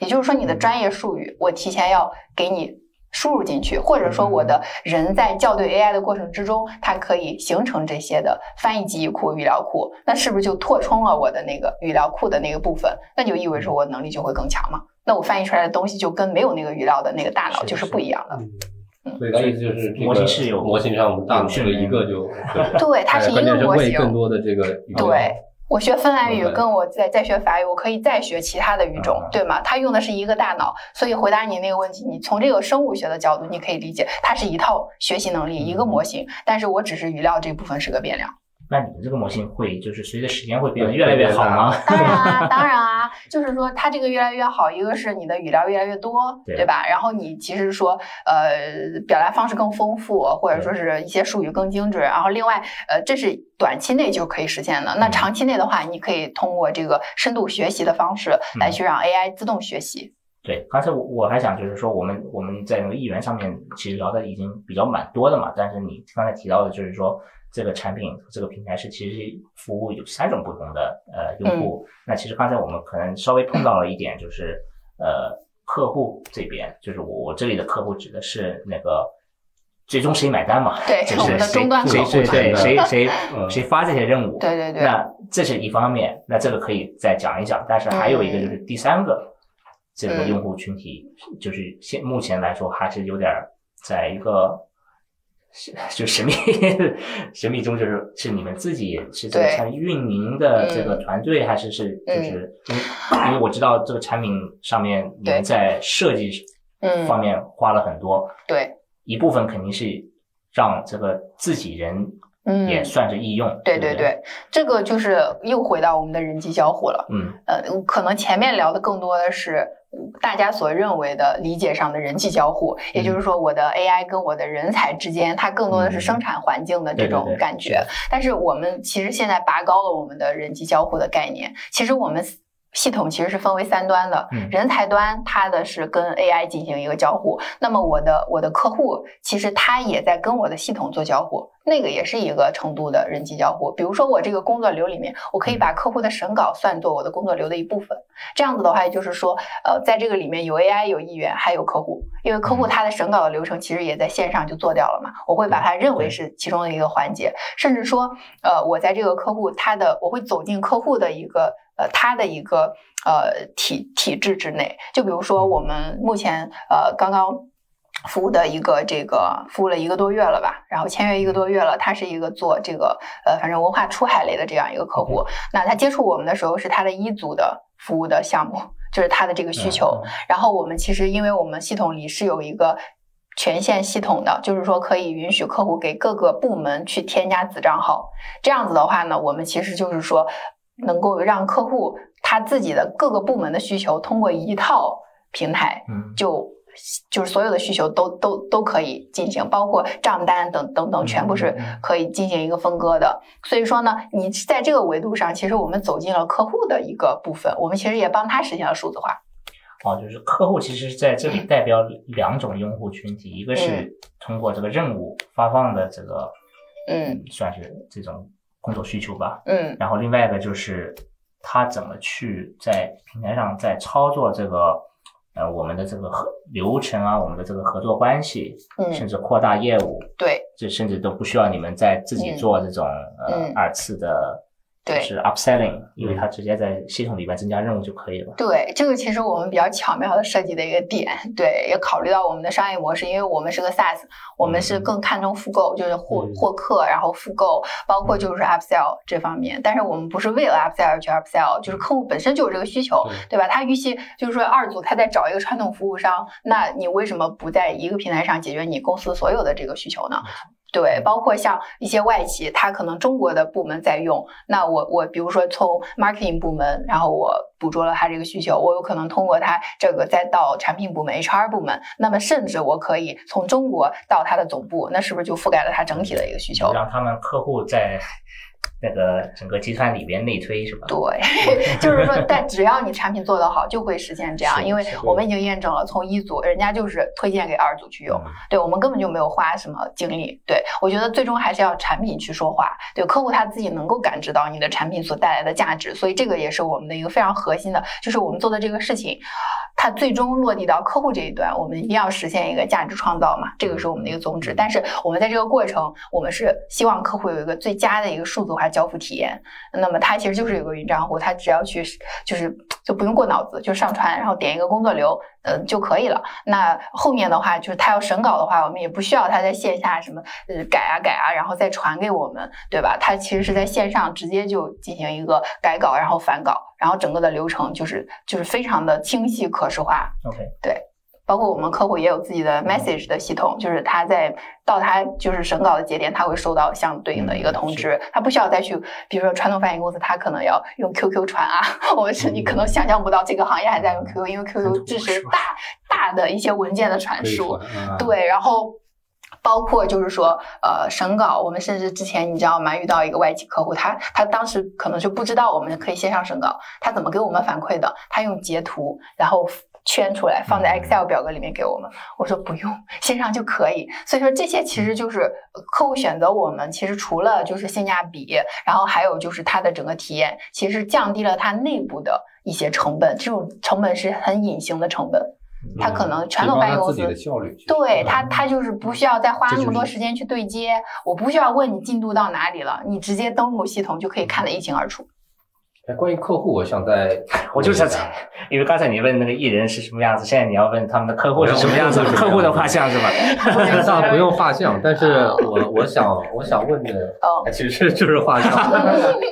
也就是说你的专业术语我提前要给你输入进去，或者说我的人在校对 AI 的过程之中，它可以形成这些的翻译记忆库、语料库，那是不是就拓充了我的那个语料库的那个部分？那就意味着我能力就会更强嘛？那我翻译出来的东西就跟没有那个语料的那个大脑就是不一样的。所以它意思就是模型是有模型上我们大脑这一个就 对，它是一个模型。更多的这个对，我学芬兰语跟我在在学法语，我可以再学其他的语种，对吗？它用的是一个大脑，所以回答你那个问题，你从这个生物学的角度，你可以理解它是一套学习能力，一个模型。但是我只是语料这部分是个变量。那你们这个模型会就是随着时间会变得越来越好吗？当然啊，当然啊，就是说它这个越来越好，一个是你的语料越来越多，对吧？然后你其实说呃表达方式更丰富，或者说是一些术语更精准。然后另外呃这是短期内就可以实现的。那长期内的话，你可以通过这个深度学习的方式来去让 AI 自动学习。对，刚才我我还想就是说我们我们在那个议员上面其实聊的已经比较蛮多的嘛，但是你刚才提到的就是说。这个产品这个平台是其实服务有三种不同的呃用户。那其实刚才我们可能稍微碰到了一点，就是呃客户这边，就是我我这里的客户指的是那个最终谁买单嘛？对，就是谁谁对谁谁 谁发这些任务？对对对。那这是一方面，那这个可以再讲一讲。但是还有一个就是第三个这个用户群体，就是现目前来说还是有点在一个。就神秘 神秘中，就是是你们自己是这个产品运营的这个团队，还是是就是因为因为我知道这个产品上面你们在设计方面花了很多，对一部分肯定是让这个自己人嗯也算是易用，对对对，这个就是又回到我们的人机交互了，嗯呃，可能前面聊的更多的是。大家所认为的理解上的人际交互，也就是说，我的 AI 跟我的人才之间，它更多的是生产环境的这种感觉。但是我们其实现在拔高了我们的人际交互的概念。其实我们。系统其实是分为三端的，人才端它的是跟 AI 进行一个交互，那么我的我的客户其实他也在跟我的系统做交互，那个也是一个程度的人机交互。比如说我这个工作流里面，我可以把客户的审稿算作我的工作流的一部分，这样子的话，也就是说，呃，在这个里面有 AI 有议员还有客户，因为客户他的审稿的流程其实也在线上就做掉了嘛，我会把它认为是其中的一个环节，甚至说，呃，我在这个客户他的我会走进客户的一个。呃，它的一个呃体体制之内，就比如说我们目前呃刚刚服务的一个这个服务了一个多月了吧，然后签约一个多月了，他是一个做这个呃反正文化出海类的这样一个客户，那他接触我们的时候是他的一组的服务的项目，就是他的这个需求，然后我们其实因为我们系统里是有一个权限系统的，就是说可以允许客户给各个部门去添加子账号，这样子的话呢，我们其实就是说。能够让客户他自己的各个部门的需求通过一套平台，嗯，就就是所有的需求都都都可以进行，包括账单等等等，全部是可以进行一个分割的。所以说呢，你在这个维度上，其实我们走进了客户的一个部分，我们其实也帮他实现了数字化。哦，就是客户其实在这里 代表两种用户群体，一个是通过这个任务发放的这个，嗯，算是这种。工作需求吧，嗯，然后另外一个就是他怎么去在平台上在操作这个呃我们的这个合流程啊，我们的这个合作关系，嗯。甚嗯，至扩大业务，对。这甚至都不需要你们再自己嗯。做这种、呃嗯。二次的，就对是 upselling，因为它直接在系统里边增加任务就可以了。对，这个其实我们比较巧妙的设计的一个点，对，也考虑到我们的商业模式，因为我们是个 SaaS，我们是更看重复购，就是获嗯获客，然后复购，包括就是 upsell 这方面。但是我们不是为了 upsell 而去 upsell，就是客户本身就有这个需求，对吧？他预期就是说二组他在找一个传统服务商，那你为什么不在一个平台上解决你公司所有的这个需求呢？对，包括像一些外企，它可能中国的部门在用，那我我比如说从 marketing 部门，然后我捕捉了它这个需求，我有可能通过它这个再到产品部门、HR 部门，那么甚至我可以从中国到它的总部，那是不是就覆盖了它整体的一个需求？让他们客户在那个整个集团里边内推是吧？对，就是说，但只要你产品做得好，就会实现这样，因为我们已经验证了，从一组人家就是推荐给二组去用，嗯对我们根本就没有花什么精力。对我觉得最终还是要产品去说话，对客户他自己能够感知到你的产品所带来的价值，所以这个也是我们的一个非常核心的，就是我们做的这个事情，它最终落地到客户这一端，我们一定要实现一个价值创造嘛，这个是我们的一个宗旨。但是我们在这个过程，我们是希望客户有一个最佳的一个数字化交付体验。那么它其实就是有个云账户，它只要去就是就不用过脑子，就上传，然后点一个工作流，呃就可以了。那后面的话，就是他要审稿的话，我们也不需要他在线下什么呃改啊改啊，然后再传给我们，对吧？他其实是在线上直接就进行一个改稿，然后返稿，然后整个的流程就是就是非常的清晰可视化。OK，包括我们客户也有自己的 message 的系统，就是他在到他就是审稿的节点，他会收到相对应的一个通知，他不需要再去，比如说传统翻译公司，他可能要用 QQ 传啊，我们是你可能想象不到这个行业还在用 QQ，因为 QQ 支持大大的一些文件的传输，嗯对，然后。包括就是说，呃，审稿，我们甚至之前你知道吗？遇到一个外企客户，他他当时可能就不知道我们可以线上审稿，他怎么给我们反馈的？他用截图，然后圈出来放在 Excel 表格里面给我们。我说不用，线上就可以。所以说这些其实就是呃客户选择我们，其实除了就是性价比，然后还有就是它的整个体验，其实降低了它内部的一些成本。这种成本是很隐形的成本，它可能传统翻译公司。对他，他就是不需要再花那么多时间去对接，我不需要问你进度到哪里了，你直接登录系统就可以看得一清二楚。哎，关于客户，我想在 我就是 因为刚才你问那个艺人是什么样子，现在你要问他们的客户是什么样子，客户的画像是吧？倒不用画像，但是我 我想我想问的，哦其实就是画像。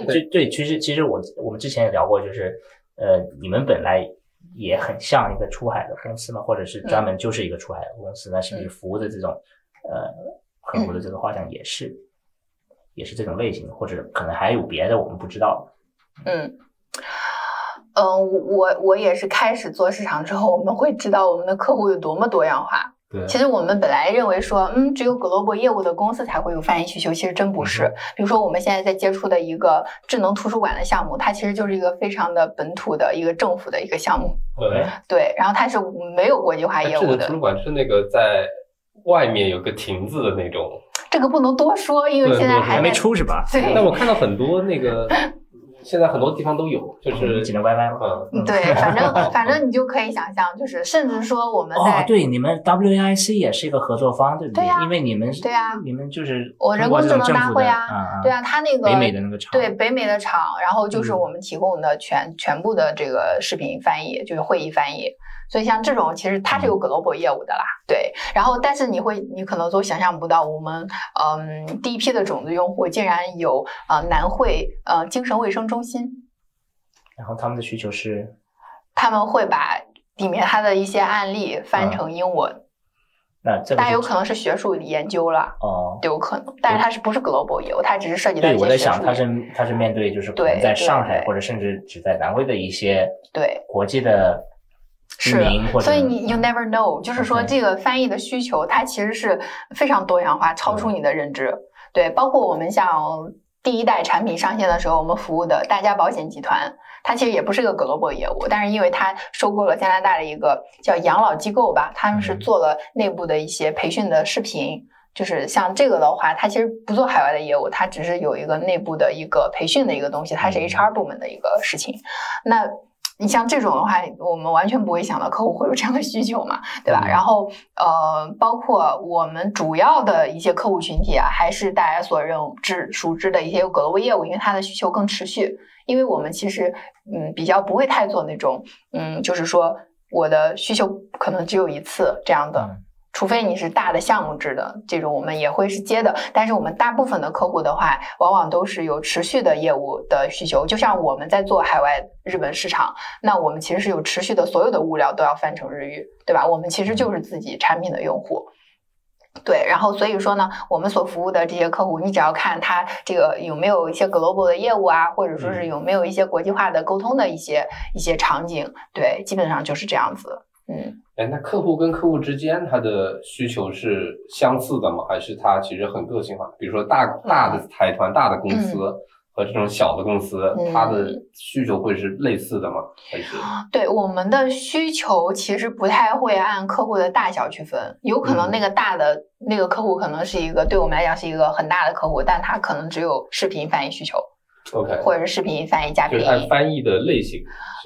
对对，其实其实我我们之前也聊过，就是呃，你们本来也很像一个出海的公司嘛，或者是专门就是一个出海的公司，那是不是服务的这种呃客户的这个画像也是也是这种类型，或者可能还有别的我们不知道的。嗯，嗯，我我也是开始做市场之后，我们会知道我们的客户有多么多样化。对，其实我们本来认为说，嗯，只有 global 业务的公司才会有翻译需求，其实真不是。比如说我们现在在接触的一个智能图书馆的项目，它其实就是一个非常的本土的一个政府的一个项目，对，对，然后它是没有国际化业务的智能图。书馆是那个在外面有个亭子的那种，这个不能多说，因为现在还没出是吧？对那我看到很多那个，现在很多地方都有，就是只能 YY 吗？嗯，对，反正反正你就可以想象，就是甚至说我们哦在，对，你们 WAIC 也是一个合作方，对不对呀因为你们是对啊你们就是我人工智能大会啊啊对啊，他那个北美的那个厂对北美的厂，然后就是嗯我们提供的全全部的这个视频翻译，就是会议翻译。所以像这种，其实它是有 global 业务的啦，对。然后，但是你会，你可能都想象不到，我们嗯第一批的种子用户竟然有呃南汇呃精神卫生中心，然后他们的需求是他们会把里面它的一些案例翻啊成英文，那这但有可能是学术研究了。哦。都有可能，但是它是不是 global 业务？它只是涉及到对，一我在想，些学术研他是它是面对就是可对能在上海或者甚至只在南汇的一些对国际的居是所以你 you never know，就是说这个翻译的需求，它其实是非常多样化，超出你的认知。对，包括我们像第一代产品上线的时候，我们服务的大家保险集团，它其实也不是一个 global 业务，但是因为它收购了加拿大的一个叫养老机构吧，他们是嗯做了内部的一些培训的视频。就是像这个的话，它其实不做海外的业务，它只是有一个内部的一个培训的一个东西，它是嗯 HR 部门的一个事情。那你像这种的话，我们完全不会想到客户会有这样的需求嘛，对吧？然后呃，包括我们主要的一些客户群体啊，还是大家所认知熟知的一些 global 业务，因为它的需求更持续。因为我们其实嗯比较不会太做那种嗯，就是说我的需求可能只有一次这样的。除非你是大的项目制的这种，我们也会是接的。但是我们大部分的客户的话，往往都是有持续的业务的需求。就像我们在做海外日本市场，那我们其实是有持续的，所有的物料都要翻成日语，对吧？我们其实就是自己产品的用户。对，然后所以说呢，我们所服务的这些客户，你只要看他这个有没有一些 global 的业务啊，或者说是有没有一些国际化的沟通的一些一些场景，对，基本上就是这样子。嗯，哎，那客户跟客户之间，他的需求是相似的吗？还是他其实很个性化？比如说大大的财团、大的公司和这种小的公司，它的需求会是类似的吗？还是？对，我们的需求其实不太会按客户的大小区分，有可能那个大的那个客户可能是一个对我们来讲是一个很大的客户，但他可能只有视频翻译需求。OK，或者是视频翻译加配音，按翻译的类型。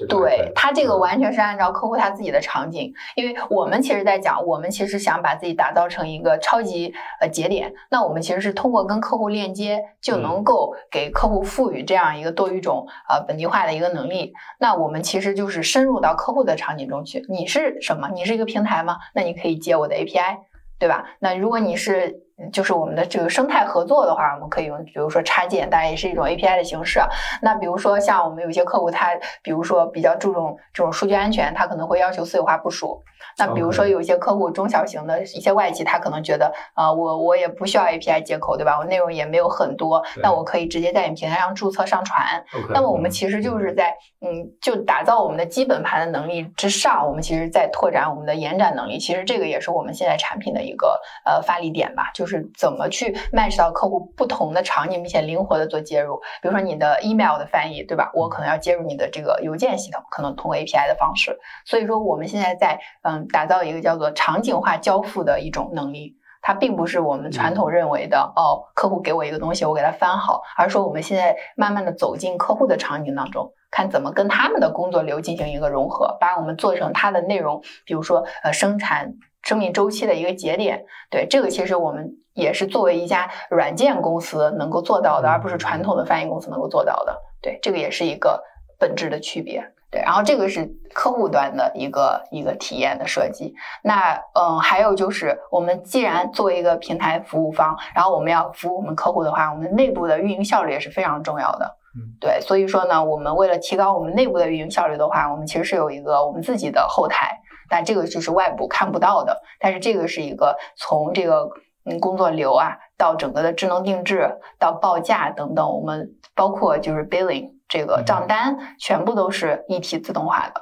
对他这个完全是按照客户他自己的场景，因为我们其实在讲，我们其实想把自己打造成一个超级呃节点，那我们其实是通过跟客户链接，就能够给客户赋予这样一个多语种呃本地化的一个能力。那我们其实就是深入到客户的场景中去。你是什么？你是一个平台吗？那你可以接我的 API，对吧？那如果你是。就是我们的这个生态合作的话，我们可以用，比如说插件，当然也是一种 API 的形式。那比如说像我们有些客户，他比如说比较注重这种数据安全，他可能会要求私有化部署。那比如说有一些客户中小型的一些外企，他可能觉得，呃，我我也不需要 API 接口，对吧？我内容也没有很多，那我可以直接在你平台上注册上传。那么我们其实就是在，嗯，就打造我们的基本盘的能力之上，我们其实在拓展我们的延展能力。其实这个也是我们现在产品的一个呃发力点吧，就是怎么去 match 到客户不同的场景，并且灵活的做接入。比如说你的 email 的翻译，对吧？我可能要接入你的这个邮件系统，可能通过 API 的方式。所以说我们现在在，嗯。打造一个叫做场景化交付的一种能力，它并不是我们传统认为的哦，客户给我一个东西，我给他翻好，而是说我们现在慢慢的走进客户的场景当中，看怎么跟他们的工作流进行一个融合，把我们做成它的内容，比如说呃生产生命周期的一个节点。对这个，其实我们也是作为一家软件公司能够做到的，而不是传统的翻译公司能够做到的。对，这个也是一个本质的区别。对，然后这个是客户端的一个一个体验的设计。那嗯，还有就是我们既然作为一个平台服务方，然后我们要服务我们客户的话，我们内部的运营效率也是非常重要的。嗯，对，所以说呢，我们为了提高我们内部的运营效率的话，我们其实是有一个我们自己的后台，但这个就是外部看不到的。但是这个是一个从这个嗯工作流啊，到整个的智能定制，到报价等等，我们包括就是 billing。这个账单全部都是一体自动化的，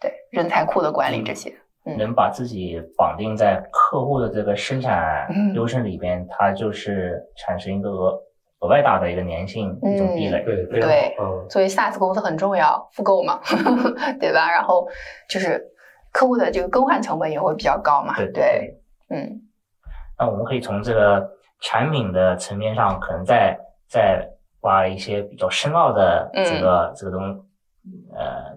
对人才库的管理这些，能把自己绑定在客户的这个生产流程里边，它就是产生一个额额外大的一个粘性一种壁垒。对对，所以 SaaS 公司很重要，复购嘛，对吧？然后就是客户的这个更换成本也会比较高嘛。对，嗯。那我们可以从这个产品的层面上，可能在在。挖一些比较深奥的这个这个东，呃，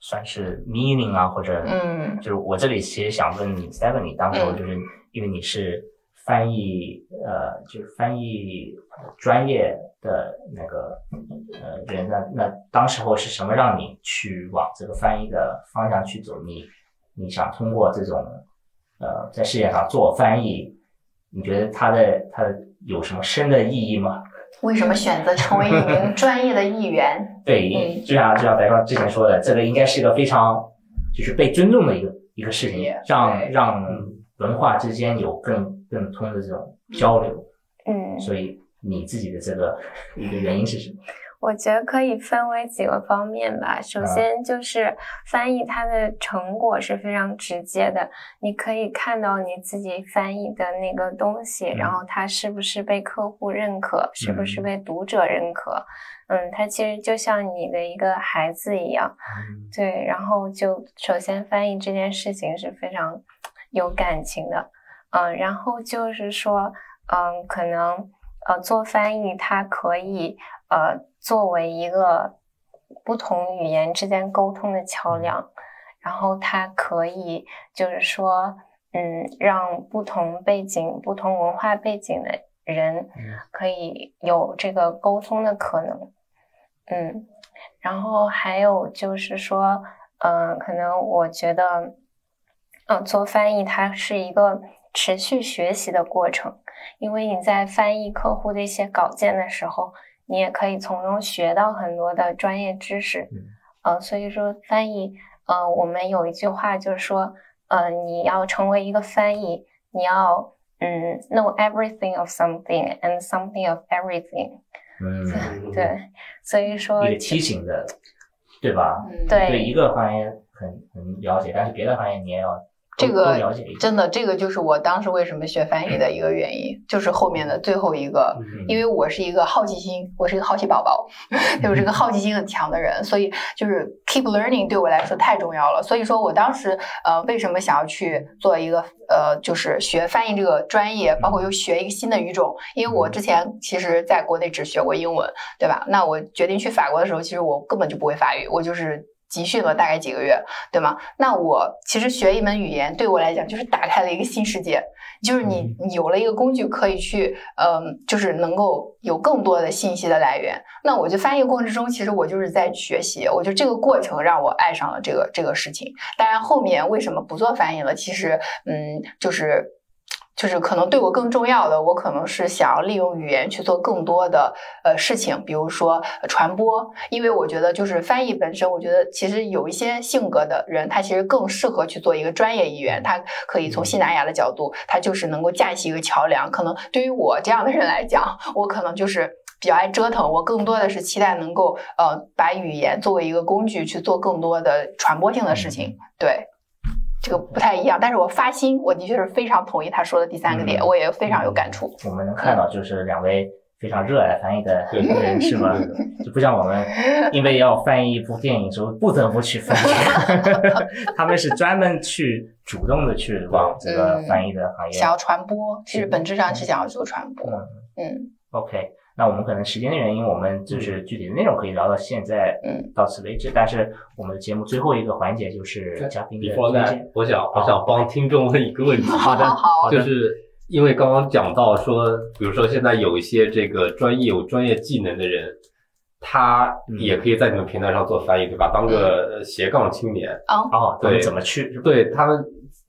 算是 meaning 啊，或者，嗯，就是我这里其实想问你 Stephanie，当时就是因为你是翻译，呃，就是翻译专业的那个呃人，那那当时候是什么让你去往这个翻译的方向去走？你你想通过这种呃在世界上做翻译，你觉得它的它有什么深的意义吗？为什么选择成为一名专业的议员？对，就像就像白霜之前说的，这个应该是一个非常就是被尊重的一个一个事情，让让文化之间有更更通的这种交流。嗯，所以你自己的这个一个原因是什么？我觉得可以分为几个方面吧。首先就是翻译，它的成果是非常直接的，你可以看到你自己翻译的那个东西，然后它是不是被客户认可，是不是被读者认可。嗯，它其实就像你的一个孩子一样。对，然后就首先翻译这件事情是非常有感情的。嗯，然后就是说，嗯，可能呃做翻译它可以呃。作为一个不同语言之间沟通的桥梁，然后它可以就是说，嗯，让不同背景、不同文化背景的人可以有这个沟通的可能，嗯，然后还有就是说，嗯，可能我觉得，嗯，做翻译它是一个持续学习的过程，因为你在翻译客户的一些稿件的时候。你也可以从中学到很多的专业知识，呃，所以说翻译，呃，我们有一句话就是说，呃，你要成为一个翻译，你要嗯，know everything of something and something of everything，嗯，对，所以说一个梯形的，对吧？对，对一个行业很很了解，但是别的行业你也要。这个真的，这个就是我当时为什么学翻译的一个原因，就是后面的最后一个，因为我是一个好奇心，我是一个好奇宝宝，就是个好奇心很强的人，所以就是 keep learning 对我来说太重要了。所以说我当时呃为什么想要去做一个呃就是学翻译这个专业，包括又学一个新的语种，因为我之前其实在国内只学过英文，对吧？那我决定去法国的时候，其实我根本就不会法语，我就是。集训了大概几个月，对吗？那我其实学一门语言对我来讲就是打开了一个新世界，就是你有了一个工具可以去，嗯，就是能够有更多的信息的来源。那我就翻译过程之中，其实我就是在学习，我觉得这个过程让我爱上了这个这个事情。当然后面为什么不做翻译了？其实，嗯，就是。就是可能对我更重要的，我可能是想要利用语言去做更多的呃事情，比如说传播。因为我觉得就是翻译本身，我觉得其实有一些性格的人，他其实更适合去做一个专业语言，他可以从西南亚的角度，他就是能够架起一个桥梁。可能对于我这样的人来讲，我可能就是比较爱折腾，我更多的是期待能够呃把语言作为一个工具去做更多的传播性的事情，对。这个不太一样，但是我发心，我的确是非常同意他说的第三个点，我也非常有感触。我们能看到，就是两位非常热爱翻译的 人，是吗？就不像我们，因为要翻译一部电影，就不得不去翻译。他们是专门去主动的去往这个翻译的行业，想要传播，其实本质上是想要做传播。嗯，OK。那我们可能时间的原因，我们就是具体的内容可以聊到现在，嗯，到此为止。但是我们的节目最后一个环节就是嘉宾的推荐。我想，我想帮听众问一个问题。好的，好。就是因为刚刚讲到说，比如说现在有一些这个专业有专业技能的人，他也可以在你们平台上做翻译，对吧？当个斜杠青年。哦，对，怎么去？对他们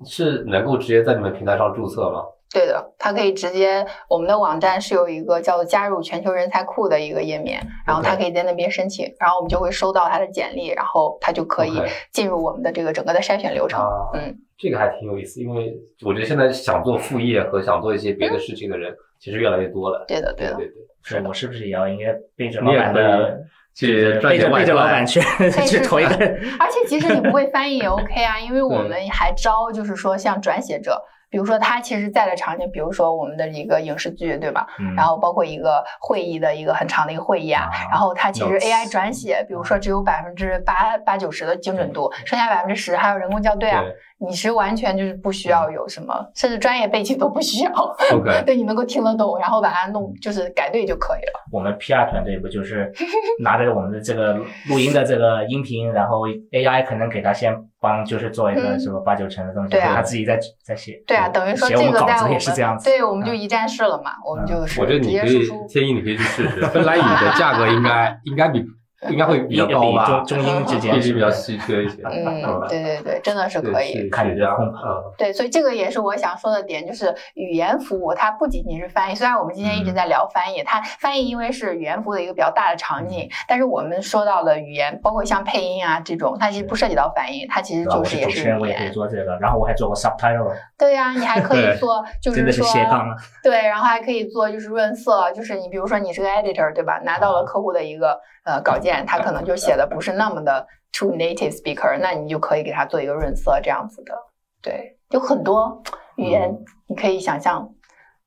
是能够直接在你们平台上注册吗？对的，他可以直接，我们的网站是有一个叫做加入全球人才库的一个页面，然后他可以在那边申请，然后我们就会收到他的简历，然后他就可以进入我们的这个整个的筛选流程。嗯，这个还挺有意思，因为我觉得现在想做副业和想做一些别的事情的人其实越来越多了。对的，对的，对对。是我是不是也要应该背着老板的去背着背着老板去 去投一个？而且其实你不会翻译也 OK 啊，因为我们还招就是说像转写者。比如说，他其实在的场景，比如说我们的一个影视剧，对吧？然后包括一个会议的一个很长的一个会议啊，然后他其实 AI 转写，比如说只有百分之八八九十的精准度，剩下百分之十还有人工校对啊。你是完全就是不需要有什么，甚至专业背景都不需要。OK，对你能够听得懂，然后把它弄就是改对就可以了。我们 PR 团队不就是 拿着我们的这个录音的这个音频，然后 AI 可能给他先帮，就是做一个什么八九成的东西，他自己在在写。对啊，等于说这个在我们对，我们就一站式了嘛，我们就是我觉得你可以建议你可以去试试，芬兰语的价格应该应该比。应该会比较高吧，中中英之间 是比较稀缺一些。嗯，对对对，真的是可以。看这样，嗯，对，所以这个也是我想说的点，就是语言服务它不仅仅是翻译。虽然我们今天一直在聊翻译，它翻译因为是语言服务的一个比较大的场景，但是我们说到的语言，包括像配音啊这种，它其实不涉及到翻译，它其实就是也是语言。我也可以做这个，然后我还做过 subtitle。对呀，你还可以做，就是说，了。对，然后还可以做就是润色，就是你比如说你是个 editor，对吧？拿到了客户的一个呃稿件。他可能就写的不是那么的 to native speaker，那你就可以给他做一个润色这样子的。对，有很多语言你可以想象，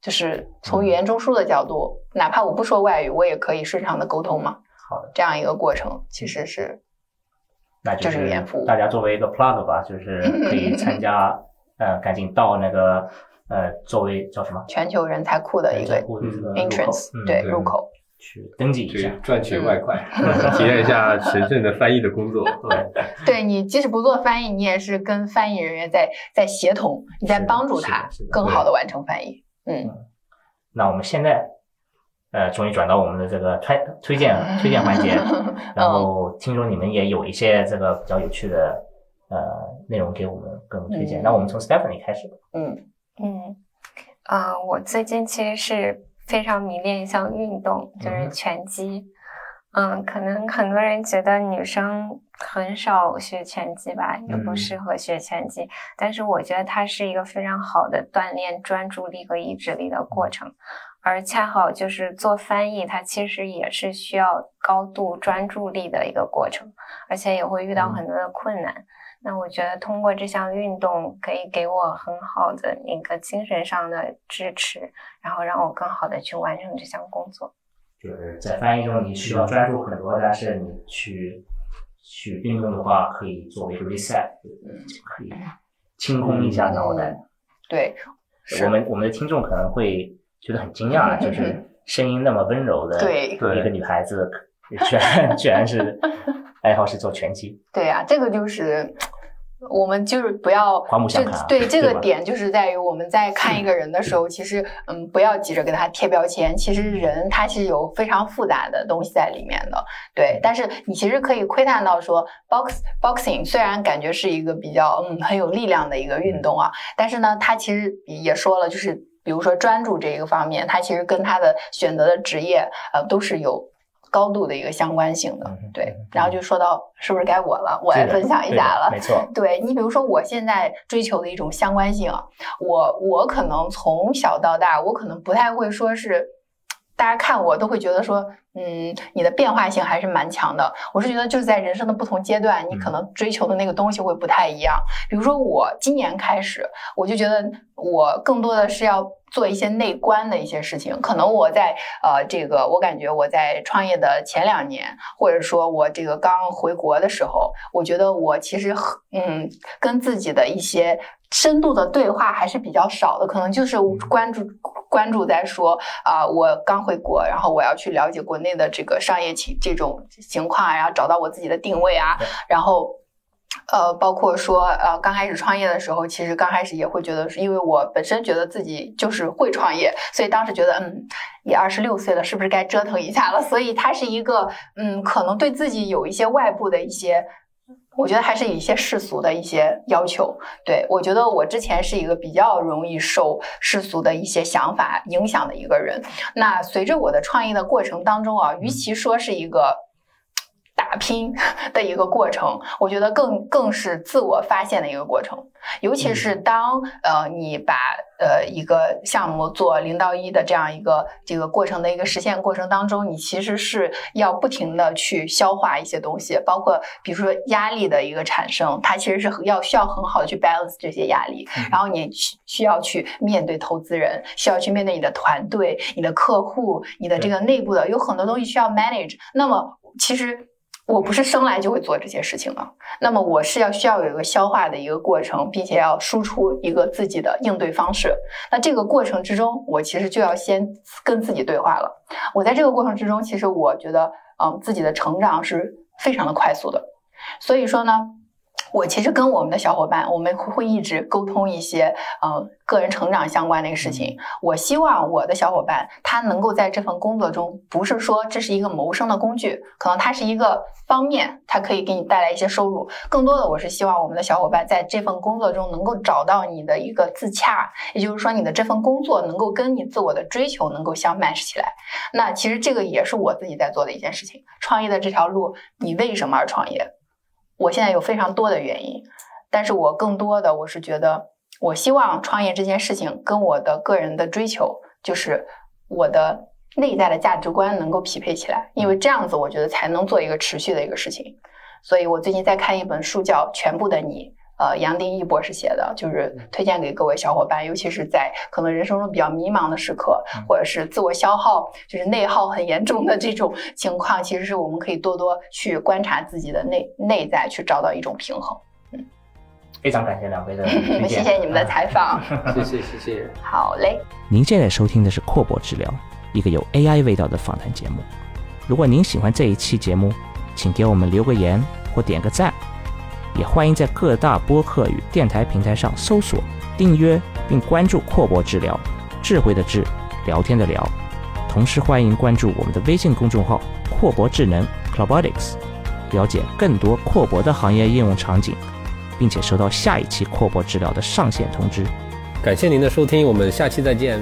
就是从语言中枢的角度，哪怕我不说外语，我也可以顺畅的沟通嘛。好的，这样一个过程其实是，那就是语言服务。大家作为一个 plug 吧，就是可以参加，呃，赶紧到那个呃，作为叫什么？全球人才库的一个 entrance，对，入口。去登记一下，去赚取外快，体验一下神圣的翻译的工作。对你即使不做翻译，你也是跟翻译人员在在协同，你在帮助他更好的完成翻译。嗯，那我们现在，呃，终于转到我们的这个推推荐推荐环节，然嗯后听说你们也有一些这个比较有趣的呃内容给我们给我们推荐。嗯那我们从 Stephanie 开始吧。嗯嗯，啊、我最近其实是非常迷恋一项运动，就嗯是拳击。嗯，可能很多人觉得女生很少学拳击吧，也不嗯适合学拳击，但是我觉得它是一个非常好的锻炼专注力和意志力的过程。而恰好就是做翻译，它其实也是需要高度专注力的一个过程，而且也会遇到嗯很多的困难。那我觉得通过这项运动可以给我很好的一个精神上的支持，然后让我更好的去完成这项工作。就是在翻译中你需要专注很多，但是你去去运动的话，可以作为一个 reset，可以清空一下脑袋。对，我们我们的听众可能会觉得很惊讶，就是声音那么温柔的对一个女孩子，居然居然是爱好是做拳击。对呀、这个就是我们就是不要这刮目相看啊对这个点就是在于我们在看一个人的时候，其实嗯不要急着给他贴标签，其实人他是有非常复杂的东西在里面的，对。但是你其实可以窥探到说，box boxing 虽然感觉是一个比较嗯很有力量的一个运动啊，但是呢，他其实也说了，就是比如说专注这一个方面，他其实跟他的选择的职业呃都是有。高度的一个相关性的对然后就说到是不是该我了？我来分享一下了。没错，对你，比如说我现在追求的一种相关性啊，我我可能从小到大，我可能不太会说是，大家看我都会觉得说，嗯，你的变化性还是蛮强的。我是觉得就是在人生的不同阶段，你可能追求的那个东西会不太一样。比如说我今年开始，我就觉得我更多的是要做一些内观的一些事情。可能我在呃这个，我感觉我在创业的前两年，或者说我这个刚回国的时候，我觉得我其实很嗯跟自己的一些深度的对话还是比较少的，可能就是关注关注在说啊、我刚回国，然后我要去了解国内的这个商业情这种情况啊，然后找到我自己的定位啊，然后。呃，包括说，呃，刚开始创业的时候，其实刚开始也会觉得，是因为我本身觉得自己就是会创业，所以当时觉得，嗯，也二十六岁了，是不是该折腾一下了？所以它是一个，嗯，可能对自己有一些外部的一些，我觉得还是有一些世俗的一些要求。对我觉得我之前是一个比较容易受世俗的一些想法影响的一个人。那随着我的创业的过程当中啊，与其说是一个打拼的一个过程，我觉得更更是自我发现的一个过程。尤其是当呃你把呃一个项目做零到一的这样一个这个过程的一个实现过程当中，你其实是要不停的去消化一些东西，包括比如说压力的一个产生，它其实是要需要很好的去 balance 这些压力，然后你需需要去面对投资人，需要去面对你的团队、你的客户、你的这个内部的有很多东西需要 manage。那么其实。我不是生来就会做这些事情的，那么我是要需要有一个消化的一个过程，并且要输出一个自己的应对方式。那这个过程之中，我其实就要先跟自己对话了。我在这个过程之中，其实我觉得，嗯，自己的成长是非常的快速的。所以说呢，我其实跟我们的小伙伴，我们会会一直沟通一些，呃，个人成长相关的一个事情。我希望我的小伙伴他能够在这份工作中，不是说这是一个谋生的工具，可能它是一个方面，它可以给你带来一些收入。更多的，我是希望我们的小伙伴在这份工作中能够找到你的一个自洽，也就是说，你的这份工作能够跟你自我的追求能够相 match 起来。那其实这个也是我自己在做的一件事情。创业的这条路，你为什么而创业？我现在有非常多的原因，但是我更多的我是觉得，我希望创业这件事情跟我的个人的追求，就是我的内在的价值观能够匹配起来，因为这样子我觉得才能做一个持续的一个事情。所以我最近在看一本书，叫《全部的你》。呃，杨定一博士写的，就是推荐给各位小伙伴，尤其是在可能人生中比较迷茫的时刻，或者是自我消耗，就是内耗很严重的这种情况，其实是我们可以多多去观察自己的内内在，去找到一种平衡。嗯非常感谢两位的，谢谢你们的采访，谢谢谢谢。好嘞。您现在收听的是阔博治疗，一个有 AI 味道的访谈节目。如果您喜欢这一期节目，请给我们留个言或点个赞，也欢迎在各大播客与电台平台上搜索、订阅并关注阔博治疗，智慧的智，聊天的聊。同时欢迎关注我们的微信公众号“阔博智能 Clobotics”，了解更多阔博的行业应用场景，并且收到下一期阔博治疗的上线通知。感谢您的收听，我们下期再见。